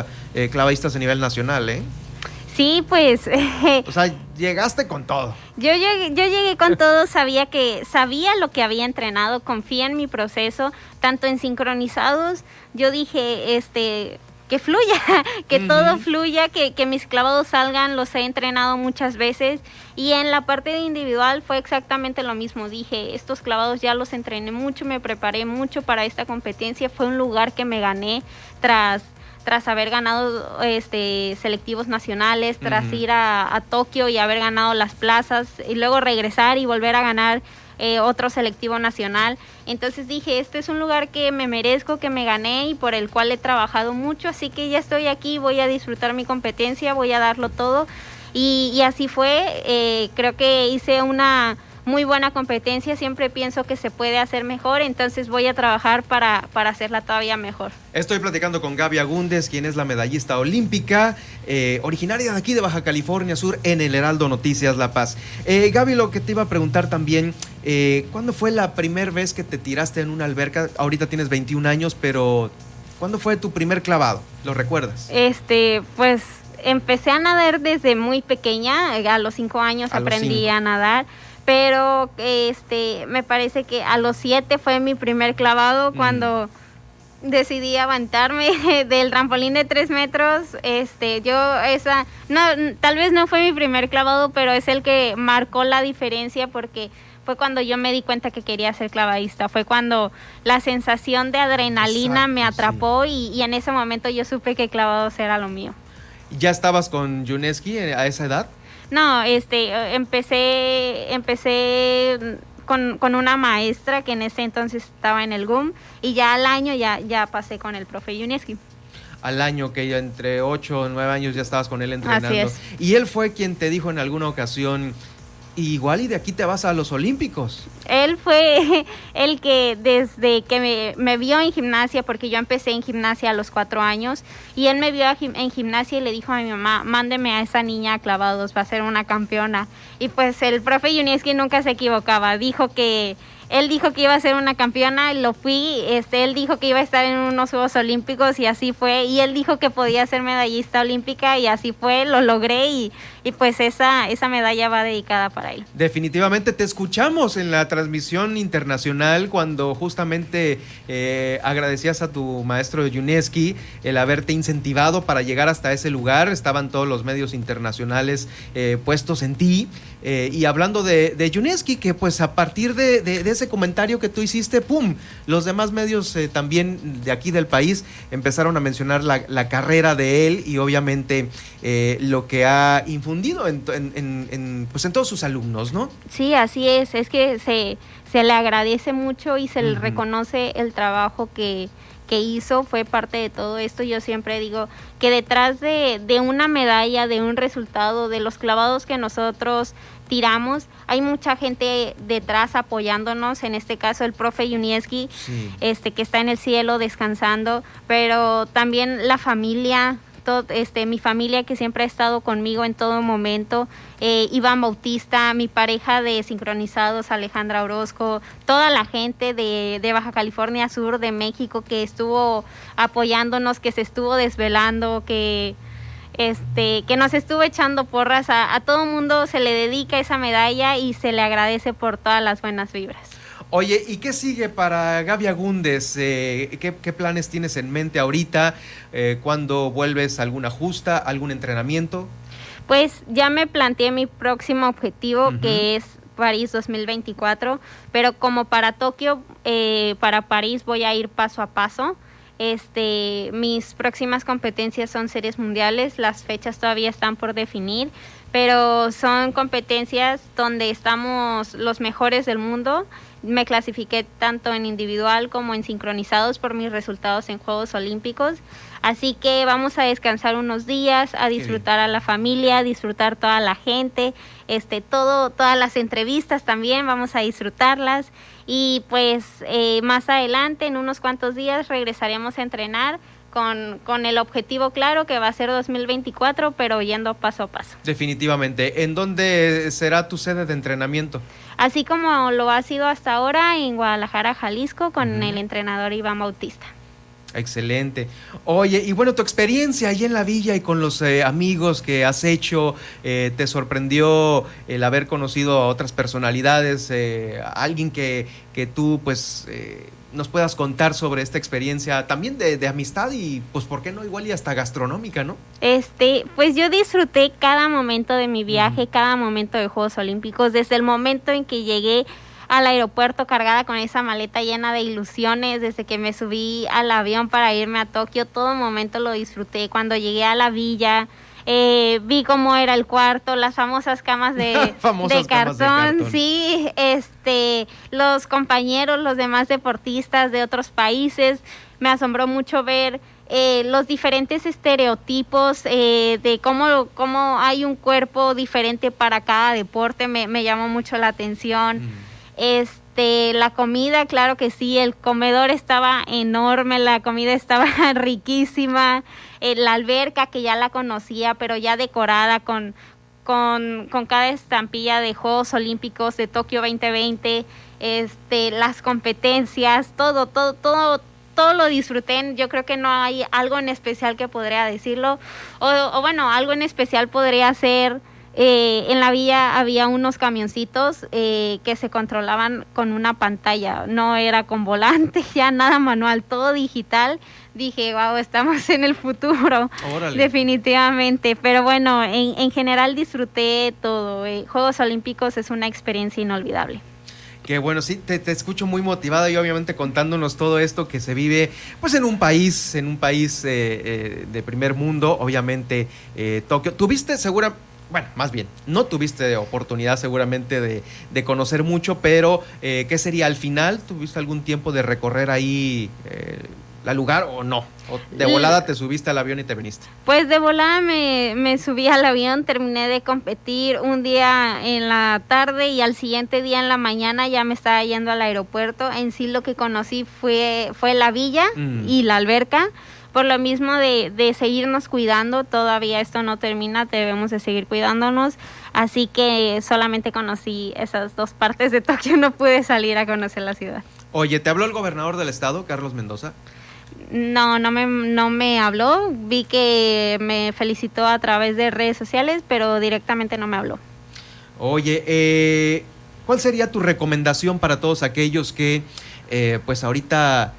clavadistas a nivel nacional, ¿eh? Sí, pues. o sea, llegaste con todo. Yo llegué, yo llegué con todo, sabía que sabía lo que había entrenado, confía en mi proceso, tanto en sincronizados. Yo dije, este, que fluya, que todo fluya, que, que, mis clavados salgan, los he entrenado muchas veces y en la parte de individual fue exactamente lo mismo, dije, estos clavados ya los entrené mucho, me preparé mucho para esta competencia, fue un lugar que me gané tras tras haber ganado este selectivos nacionales, tras ir a, Tokio y haber ganado las plazas y luego regresar y volver a ganar eh, otro selectivo nacional. Entonces dije, este es un lugar que me merezco, que me gané y por el cual he trabajado mucho, así que ya estoy aquí, voy a disfrutar mi competencia, voy a darlo todo. Y, así fue, eh, creo que hice una muy buena competencia, siempre pienso que se puede hacer mejor, entonces voy a trabajar para, para hacerla todavía mejor. Estoy platicando con Gaby Agúndez, quien es la medallista olímpica, eh, originaria de aquí de Baja California Sur, en el Heraldo Noticias La Paz. Eh, Gaby, lo que te iba a preguntar también, eh, ¿cuándo fue la primera vez que te tiraste en una alberca? Ahorita tienes 21 años, pero ¿cuándo fue tu primer clavado? ¿Lo recuerdas? Este, pues empecé a nadar desde muy pequeña, a los 5 años aprendí a nadar pero este me parece que a los siete fue mi primer clavado mm. cuando decidí aventarme del trampolín de tres metros este yo esa no tal vez no fue mi primer clavado pero es el que marcó la diferencia porque fue cuando yo me di cuenta que quería ser clavadista fue cuando la sensación de adrenalina me atrapó y, y, en ese momento yo supe que clavados era lo mío. Ya estabas con Yuneski a esa edad no, este, empecé, empecé con, con, una maestra que en ese entonces estaba en el GUM y ya al año ya, ya pasé con el profe Yunieski. Al año que ya entre 8 o 9 años ya estabas con él entrenando. Y él fue quien te dijo en alguna ocasión, igual y de aquí te vas a los Olímpicos. Él fue el que desde que me, me, vio en gimnasia, porque yo empecé en gimnasia a los cuatro años, y él me vio en gimnasia y le dijo a mi mamá, mándeme a esa niña a clavados, va a ser una campeona. Y pues el profe Yunieski nunca se equivocaba, dijo que él dijo que iba a ser una campeona, lo fui, este, él dijo que iba a estar en unos Juegos Olímpicos y así fue, y él dijo que podía ser medallista olímpica y así fue, lo logré y, pues esa, esa medalla va dedicada para él. Definitivamente te escuchamos en la transmisión internacional cuando justamente eh, agradecías a tu maestro Yuneski el haberte incentivado para llegar hasta ese lugar, estaban todos los medios internacionales eh, puestos en ti. Eh, y hablando de, de Yuneski, que pues a partir de, ese comentario que tú hiciste, ¡pum! Los demás medios eh, también de aquí del país empezaron a mencionar la, carrera de él y obviamente eh, lo que ha infundido en, en, pues en todos sus alumnos, ¿no? Sí, así es. Es que se, se le agradece mucho y se le reconoce el trabajo que, que hizo fue parte de todo esto. Yo siempre digo que detrás de, de, una medalla, de un resultado, de los clavados que nosotros tiramos, hay mucha gente detrás apoyándonos, en este caso el profe Yunieski, este, que está en el cielo descansando, pero también la familia, este, mi familia que siempre ha estado conmigo en todo momento, eh, Iván Bautista, mi pareja de sincronizados, Alejandra Orozco, toda la gente de, Baja California Sur, de México, que estuvo apoyándonos, que se estuvo desvelando, que este, que nos estuvo echando porras. A, a todo mundo se le dedica esa medalla y se le agradece por todas las buenas vibras. Oye, ¿y qué sigue para Gaby Agúndez? Eh, ¿qué, planes tienes en mente ahorita? Eh, ¿Cuándo vuelves a alguna justa, algún entrenamiento? Pues ya me planteé mi próximo objetivo, que es París 2024, pero como para Tokio, eh, para París voy a ir paso a paso. Este, mis próximas competencias son series mundiales, las fechas todavía están por definir, pero son competencias donde estamos los mejores del mundo me clasifiqué tanto en individual como en sincronizados por mis resultados en Juegos Olímpicos. Así que vamos a descansar unos días, a disfrutar a la familia, a disfrutar toda la gente, este, todo, todas las entrevistas también, vamos a disfrutarlas. Y pues eh, más adelante, en unos cuantos días, regresaremos a entrenar con, con, el objetivo claro que va a ser 2024, pero yendo paso a paso. Definitivamente. ¿En dónde será tu sede de entrenamiento? Así como lo ha sido hasta ahora en Guadalajara, Jalisco, con el entrenador Iván Bautista. Excelente. Oye, y bueno, tu experiencia ahí en la villa y con los eh, amigos que has hecho, eh, ¿te sorprendió el haber conocido a otras personalidades? Eh, alguien que, que tú, pues, nos puedas contar sobre esta experiencia también de, amistad y pues por qué no igual y hasta gastronómica, ¿no? Este, pues yo disfruté cada momento de mi viaje, cada momento de Juegos Olímpicos, desde el momento en que llegué al aeropuerto cargada con esa maleta llena de ilusiones, desde que me subí al avión para irme a Tokio, todo momento lo disfruté. Cuando llegué a la villa, eh, vi cómo era el cuarto, las famosas camas de, cartón, sí, este, los compañeros, los demás deportistas de otros países, me asombró mucho ver eh, los diferentes estereotipos eh, de cómo, cómo hay un cuerpo diferente para cada deporte, me, me llamó mucho la atención. Mm. Este, la comida, claro que sí, el comedor estaba enorme, la comida estaba riquísima, eh, la alberca que ya la conocía, pero ya decorada con, con, con, cada estampilla de Juegos Olímpicos de Tokio 2020, este, las competencias, todo, todo, todo, todo lo disfruté. Yo creo que no hay algo en especial que podría decirlo. O, o bueno, algo en especial podría ser eh, en la vía había unos camioncitos eh, que se controlaban con una pantalla, no era con volante, ya nada manual, todo digital. Dije, wow, estamos en el futuro, definitivamente. Pero bueno, en, general disfruté todo. Eh, Juegos Olímpicos es una experiencia inolvidable. Que bueno, sí, te, escucho muy motivada y obviamente contándonos todo esto que se vive pues en un país, en un país de primer mundo, obviamente Tokio. ¿Tuviste segura, bueno, más bien, no tuviste oportunidad seguramente de, conocer mucho, pero eh, ¿qué sería al final? ¿Tuviste algún tiempo de recorrer ahí eh, al lugar o no? ¿O de volada te subiste al avión y te viniste? Pues de volada me, me subí al avión, terminé de competir un día en la tarde y al siguiente día en la mañana ya me estaba yendo al aeropuerto. En sí lo que conocí fue, fue la villa Mm. y la alberca. Por lo mismo de, de seguirnos cuidando, todavía esto no termina, debemos de seguir cuidándonos. Así que solamente conocí esas dos partes de Tokio, no pude salir a conocer la ciudad. Oye, ¿te habló el gobernador del estado, Carlos Mendoza? No, no me, no me habló. Vi que me felicitó a través de redes sociales, pero directamente no me habló. Oye, eh, ¿cuál sería tu recomendación para todos aquellos que, eh, pues ahorita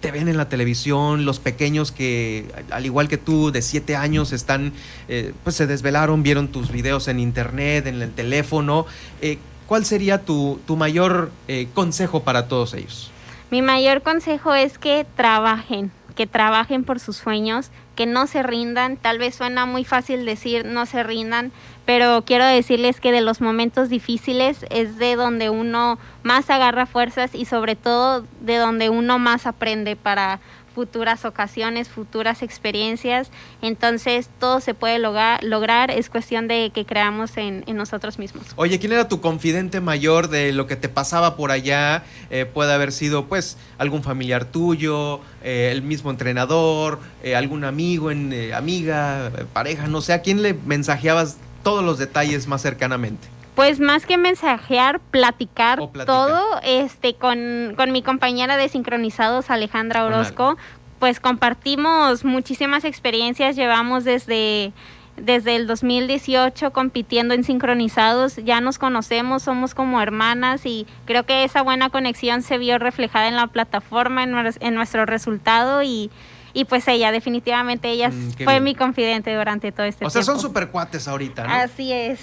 te ven en la televisión, los pequeños que, al igual que tú, de siete años, están, eh, pues se desvelaron, vieron tus videos en internet, en el teléfono? Eh, ¿Cuál sería tu, tu mayor eh, consejo para todos ellos? Mi mayor consejo es que trabajen, que trabajen por sus sueños, que no se rindan. Tal vez suena muy fácil decir no se rindan, pero quiero decirles que de los momentos difíciles es de donde uno más agarra fuerzas y sobre todo de donde uno más aprende para futuras ocasiones, futuras experiencias. Entonces todo se puede lograr, es cuestión de que creamos en, nosotros mismos. Oye, ¿quién era tu confidente mayor de lo que te pasaba por allá? Eh, puede haber sido, pues, algún familiar tuyo, eh, el mismo entrenador, eh, algún amigo, en, amiga, pareja, no sé, ¿a quién le mensajeabas todos los detalles más cercanamente? Pues más que mensajear, platicar, todo este con, con mi compañera de sincronizados, Alejandra Orozco, pues compartimos muchísimas experiencias, llevamos desde desde el 2018 compitiendo en sincronizados, ya nos conocemos, somos como hermanas y creo que esa buena conexión se vio reflejada en la plataforma, en, en nuestro resultado y, y pues ella, definitivamente ella Mm, fue bien. mi confidente durante todo este O sea, tiempo. son super cuates ahorita, ¿no? Así es.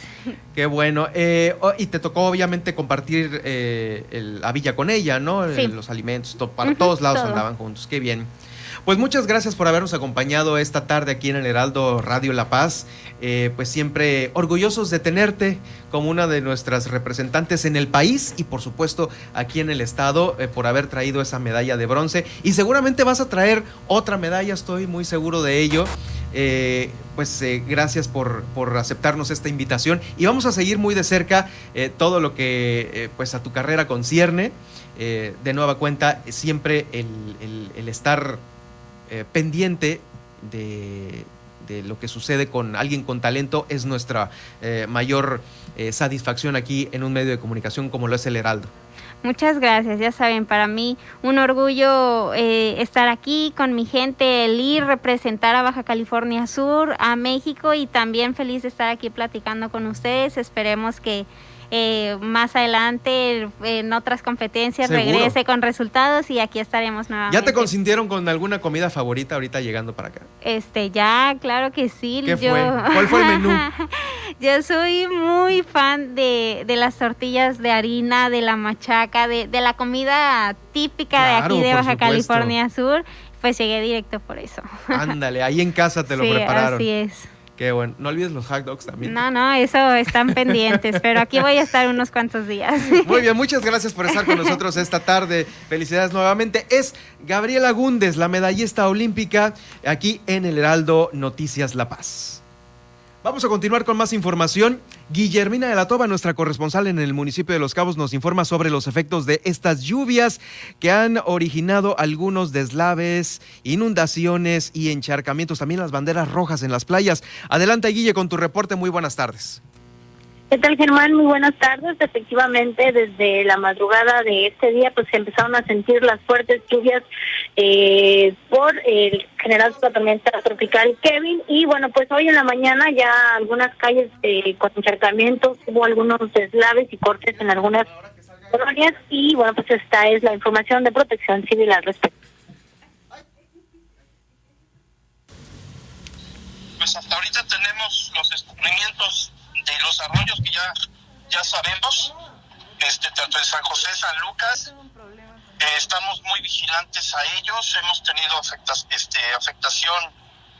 Qué bueno. Eh, oh, y te tocó obviamente compartir eh, el- la villa con ella, ¿no? Sí. Los alimentos, to- para todos lados todo. andaban juntos. Qué bien. Pues muchas gracias por habernos acompañado esta tarde aquí en el Heraldo Radio La Paz. Eh, pues siempre orgullosos de tenerte como una de nuestras representantes en el país y por supuesto aquí en el estado eh, por haber traído esa medalla de bronce. Y seguramente vas a traer otra medalla, estoy muy seguro de ello. Eh, pues gracias por, por aceptarnos esta invitación y vamos a seguir muy de cerca todo lo que pues a tu carrera concierne. De nueva cuenta, siempre el- el estar eh, pendiente de, de lo que sucede con alguien con talento es nuestra eh, mayor eh, satisfacción aquí en un medio de comunicación como lo es el Heraldo. Muchas gracias, ya saben, para mí un orgullo estar aquí con mi gente, el ir, representar a Baja California Sur, a México y también feliz de estar aquí platicando con ustedes. Esperemos que eh, más adelante en otras competencias Seguro. regrese con resultados y aquí estaremos nuevamente. ¿Ya te consintieron con alguna comida favorita ahorita llegando para acá? Este, ya, claro que sí. ¿Qué yo, fue? ¿Cuál fue el menú? yo soy muy fan de, de las tortillas de harina, de la machaca, de, de la comida típica Claro, de aquí de Baja supuesto. California Sur. Pues llegué directo por eso. Ándale, ahí en casa te lo Sí, prepararon. así es. Qué bueno. No olvides los hot dogs también. No, no, eso están pendientes, pero aquí voy a estar unos cuantos días. Muy bien, muchas gracias por estar con nosotros esta tarde. Felicidades nuevamente. Es Gabriela Gúndez, la medallista olímpica, aquí en el Heraldo Noticias La Paz. Vamos a continuar con más información. Guillermina de la Toba, nuestra corresponsal en el municipio de Los Cabos, nos informa sobre los efectos de estas lluvias que han originado algunos deslaves, inundaciones y encharcamientos, también las banderas rojas en las playas. Adelante, Guille, con tu reporte. Muy buenas tardes. ¿Qué tal, Germán? Muy buenas tardes. Efectivamente, desde la madrugada de este día, pues se empezaron a sentir las fuertes lluvias eh, por el general tormenta tropical Kevin. Y bueno, pues hoy en la mañana ya algunas calles eh, con encharcamientos, hubo algunos deslaves y cortes en algunas colonias. Y bueno, pues esta es la información de protección civil al respecto. pues hasta ahorita tenemos los descubrimientos los arroyos que ya, ya sabemos, este, tanto en San José, San Lucas. Eh, estamos muy vigilantes a ellos. Hemos tenido afectas, este, afectación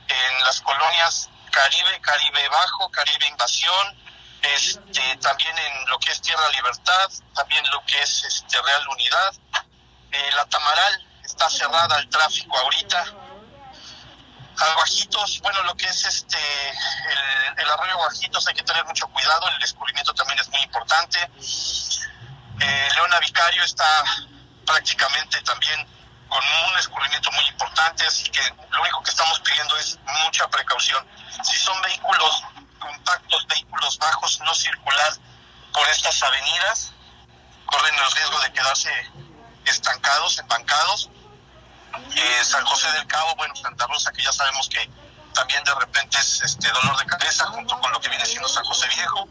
en las colonias Caribe, Caribe Bajo, Caribe Invasión, este, también en lo que es Tierra Libertad, también lo que es este, Real Unidad. Eh, la Tamaral está cerrada el tráfico ahorita. Aguajitos, bueno, lo que es este el, el arroyo Aguajitos hay que tener mucho cuidado, el descubrimiento también es muy importante. Eh, Leona Vicario está prácticamente también con un escurrimiento muy importante, así que lo único que estamos pidiendo es mucha precaución. Si son vehículos compactos, vehículos bajos, no circular por estas avenidas, corren el riesgo de quedarse estancados, empancados. Eh, San José del Cabo, bueno, Santa Rosa, que ya sabemos que también de repente es este dolor de cabeza junto con lo que viene siendo San José Viejo.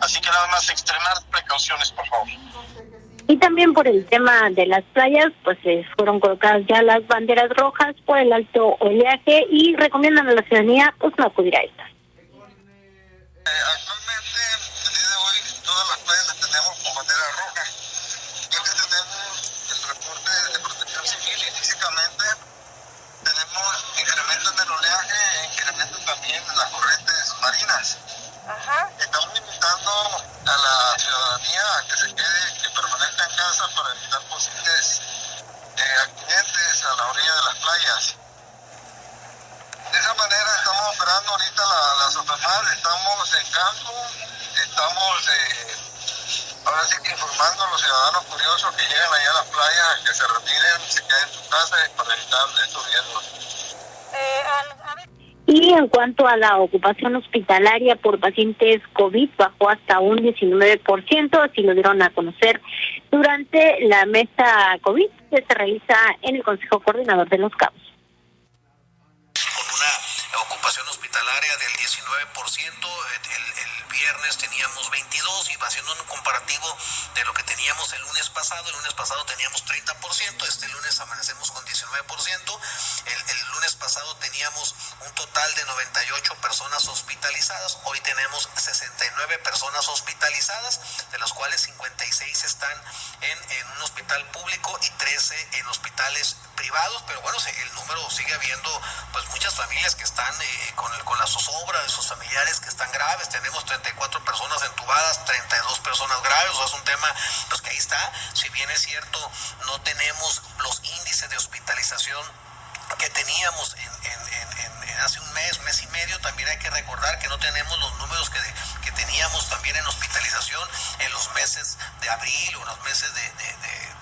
Así que nada más extremar precauciones, por favor. Y también por el tema de las playas, pues eh, fueron colocadas ya las banderas rojas por el alto oleaje y recomiendan a la ciudadanía pues no acudir a estas. actualmente, el día de hoy, todas las playas las tenemos con bandera roja. Ya que tenemos el reporte de protección civil y físicamente tenemos incremento en el oleaje e incremento también en las Estamos invitando a la ciudadanía a que se quede, que permanezca en casa para evitar posibles eh, accidentes a la orilla de las playas. De esa manera estamos operando ahorita la, la estamos en campo, estamos eh, ahora sí que informando a los ciudadanos curiosos que llegan allá a las playas, que se retiren, se queden en su casa para evitar estos riesgos. Y en cuanto a la ocupación hospitalaria por pacientes COVID, bajó hasta un 19%, así lo dieron a conocer durante la mesa COVID que se realiza en el Consejo Coordinador de los Cabos. ocupación hospitalaria del 19%, el, el, viernes teníamos 22 y haciendo un comparativo de lo que teníamos el lunes pasado, el lunes pasado teníamos 30%, este lunes amanecemos con 19%, el, el lunes pasado teníamos un total de 98 personas hospitalizadas, hoy tenemos 69 personas hospitalizadas, de las cuales 56 están en, en un hospital público y 13 en hospitales privados, pero bueno, el número sigue habiendo pues muchas familias que están eh, con, el, con la zozobra de sus familiares que están graves, tenemos 34 personas entubadas, 32 personas graves, o sea, es un tema pues que ahí está, si bien es cierto, no tenemos los índices de hospitalización que teníamos en, en, en, hace un mes, mes y medio, también hay que recordar que no tenemos los números que, que teníamos también en hospitalización en los meses de abril o en los meses de, de, de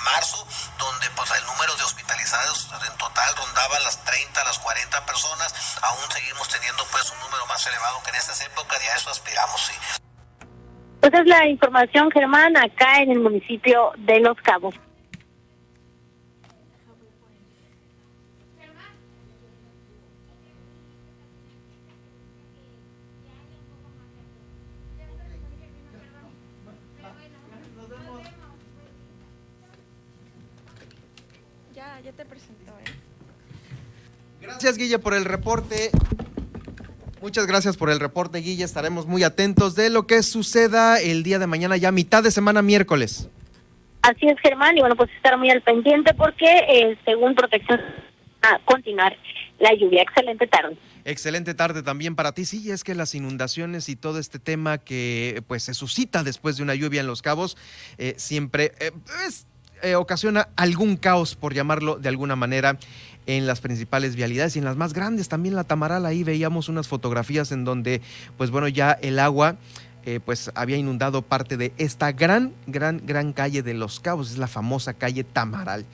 marzo, donde pues el número de hospitalizados en total rondaba las 30, las 40 personas, aún seguimos teniendo pues un número más elevado que en estas épocas y a eso aspiramos, sí. Esa pues es la información, Germán, acá en el municipio de Los Cabos. Gracias, Guille, por el reporte. Muchas gracias por el reporte, Guille. Estaremos muy atentos de lo que suceda el día de mañana, ya mitad de semana, miércoles. Así es, Germán, y bueno, pues estar muy al pendiente porque eh, según protección a continuar la lluvia. Excelente tarde. Excelente tarde también para ti. Sí, es que las inundaciones y todo este tema que pues se suscita después de una lluvia en Los Cabos eh, siempre eh, es, eh, ocasiona algún caos, por llamarlo de alguna manera, en las principales vialidades y en las más grandes. También la Tamaral, ahí veíamos unas fotografías en donde, pues bueno, ya el agua eh, pues había inundado parte de esta gran, gran, gran calle de Los Cabos, es la famosa calle Tamaral.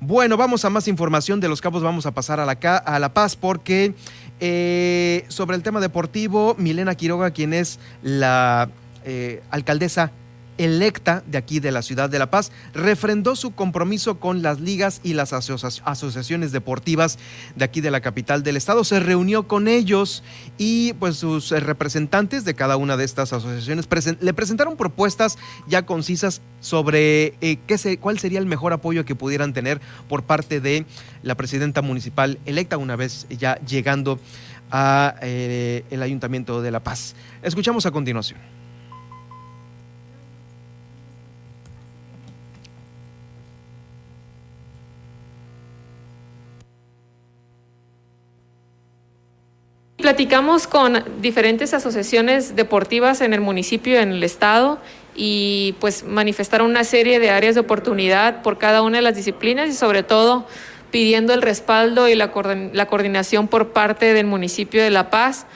Bueno, vamos a más información de Los Cabos, vamos a pasar a La, a la Paz porque eh, sobre el tema deportivo, Milena Quiroga, quien es la eh, alcaldesa electa de aquí de la ciudad de La Paz, refrendó su compromiso con las ligas y las asociaciones deportivas de aquí de la capital del estado. Se reunió con ellos y pues sus representantes de cada una de estas asociaciones le presentaron propuestas ya concisas sobre eh, qué se, cuál sería el mejor apoyo que pudieran tener por parte de la presidenta municipal electa una vez ya llegando a eh, el ayuntamiento de La Paz. Escuchamos a continuación. Platicamos con diferentes asociaciones deportivas en el municipio en el estado y pues manifestar una serie de áreas de oportunidad por cada una de las disciplinas y sobre todo pidiendo el respaldo y la, la coordinación por parte del municipio de La Paz.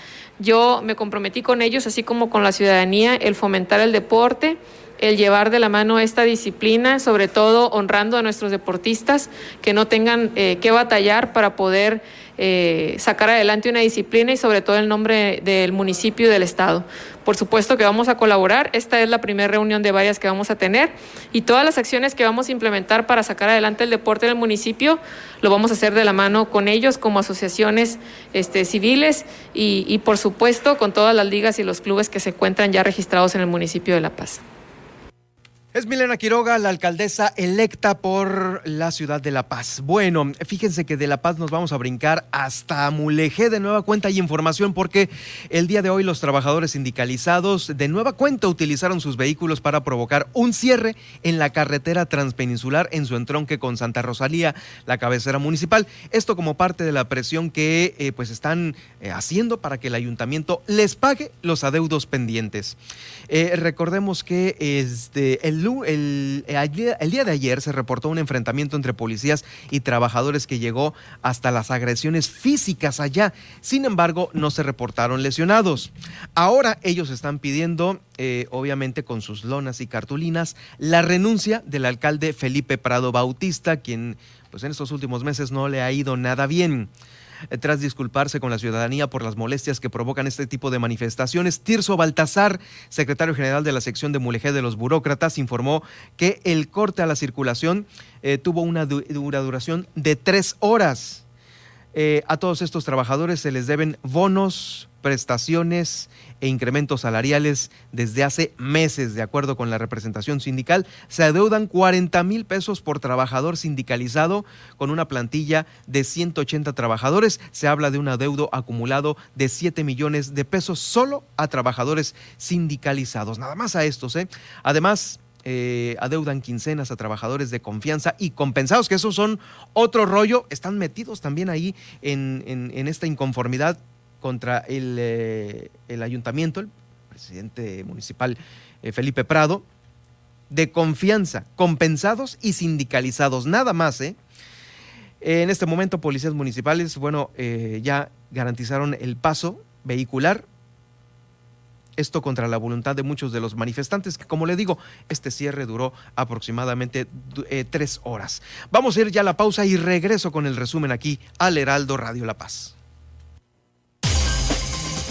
Yo me comprometí con ellos, así como con la ciudadanía, el fomentar el deporte, el llevar de la mano esta disciplina, sobre todo honrando a nuestros deportistas que no tengan eh, que batallar para poder eh, sacar adelante una disciplina y sobre todo el nombre del municipio y del Estado. Por supuesto que vamos a colaborar, esta es la primera reunión de varias que vamos a tener y todas las acciones que vamos a implementar para sacar adelante el deporte en el municipio lo vamos a hacer de la mano con ellos como asociaciones este, civiles y, y por supuesto con todas las ligas y los clubes que se encuentran ya registrados en el municipio de La Paz. Es Milena Quiroga, la alcaldesa electa por la ciudad de La Paz. Bueno, fíjense que de La Paz nos vamos a brincar hasta Mulegé de nueva cuenta y información porque el día de hoy los trabajadores sindicalizados de nueva cuenta utilizaron sus vehículos para provocar un cierre en la carretera transpeninsular en su entronque con Santa Rosalía, la cabecera municipal. Esto como parte de la presión que eh, pues están eh, haciendo para que el ayuntamiento les pague los adeudos pendientes. Eh, recordemos que este, el el, día de ayer se reportó un enfrentamiento entre policías y trabajadores que llegó hasta las agresiones físicas allá. Sin embargo, no se reportaron lesionados. Ahora ellos están pidiendo, eh, obviamente con sus lonas y cartulinas, la renuncia del alcalde Felipe Prado Bautista, quien pues en estos últimos meses no le ha ido nada bien. Eh, tras disculparse con la ciudadanía por las molestias que provocan este tipo de manifestaciones. Tirso Baltasar, secretario general de la sección de Mulegé de los burócratas, informó que el corte a la circulación eh, tuvo una duración de tres horas. Eh, a todos estos trabajadores se les deben bonos, prestaciones e incrementos salariales desde hace meses, de acuerdo con la representación sindical. Se adeudan 40 mil pesos por trabajador sindicalizado con una plantilla de 180 trabajadores. Se habla de un adeudo acumulado de 7 millones de pesos solo a trabajadores sindicalizados. Nada más a estos, ¿eh? Además, eh, adeudan quincenas a trabajadores de confianza y compensados, que esos son otro rollo, están metidos también ahí en, en esta inconformidad contra el, eh, el ayuntamiento, el presidente municipal eh, Felipe Prado, de confianza, compensados y sindicalizados, nada más, ¿eh? En este momento, policías municipales, bueno, eh, ya garantizaron el paso vehicular. Esto contra la voluntad de muchos de los manifestantes, que como le digo, este cierre duró aproximadamente tres horas. Vamos a ir ya a la pausa y regreso con el resumen aquí al Heraldo Radio La Paz.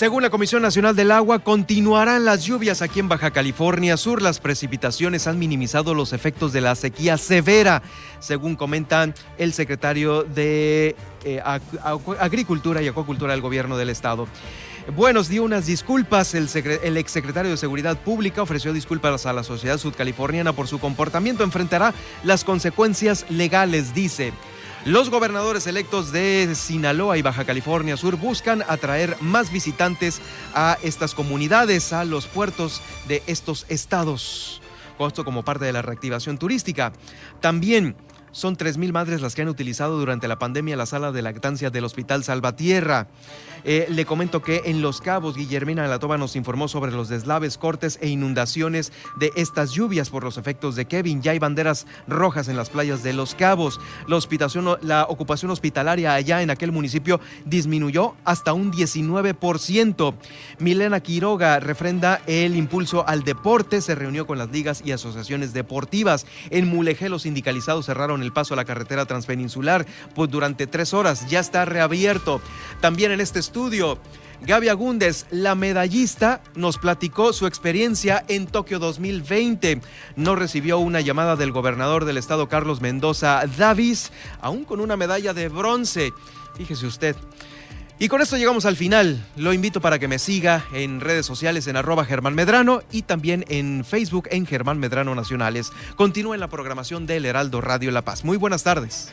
Según la Comisión Nacional del Agua, continuarán las lluvias aquí en Baja California Sur. Las precipitaciones han minimizado los efectos de la sequía severa, según comentan el secretario de eh, Agricultura y Acuacultura del Gobierno del Estado. Buenos dio unas disculpas. El, el exsecretario de Seguridad Pública ofreció disculpas a la sociedad sudcaliforniana por su comportamiento. Enfrentará las consecuencias legales, dice. Los gobernadores electos de Sinaloa y Baja California Sur buscan atraer más visitantes a estas comunidades, a los puertos de estos estados. Esto como parte de la reactivación turística. También son 3.000 madres las que han utilizado durante la pandemia la sala de lactancia del Hospital Salvatierra. Eh, le comento que en Los Cabos, Guillermina de la Toba nos informó sobre los deslaves, cortes e inundaciones de estas lluvias por los efectos de Kevin. Ya hay banderas rojas en las playas de Los Cabos. La, la ocupación hospitalaria allá en aquel municipio disminuyó hasta un 19%. Milena Quiroga refrenda el impulso al deporte, se reunió con las ligas y asociaciones deportivas. En Mulegé los sindicalizados cerraron el paso a la carretera transpeninsular, pues durante tres horas ya está reabierto. También en este estudio. Gaby la medallista, nos platicó su experiencia en Tokio 2020. No recibió una llamada del gobernador del estado, Carlos Mendoza Davis, aún con una medalla de bronce. Fíjese usted. Y con esto llegamos al final. Lo invito para que me siga en redes sociales en arroba Germán Medrano y también en Facebook en Germán Medrano Nacionales. Continúe en la programación del Heraldo Radio La Paz. Muy buenas tardes.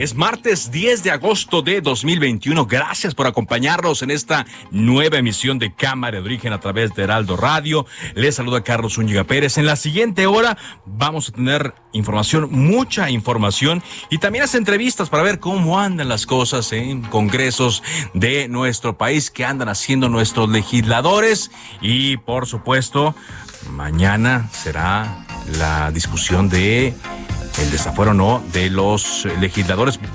Es martes 10 de agosto de 2021. Gracias por acompañarnos en esta nueva emisión de Cámara de Origen a través de Heraldo Radio. Les saluda Carlos Úñiga Pérez. En la siguiente hora vamos a tener información, mucha información y también las entrevistas para ver cómo andan las cosas en congresos de nuestro país, qué andan haciendo nuestros legisladores y por supuesto mañana será la discusión de el desafuero no de los legisladores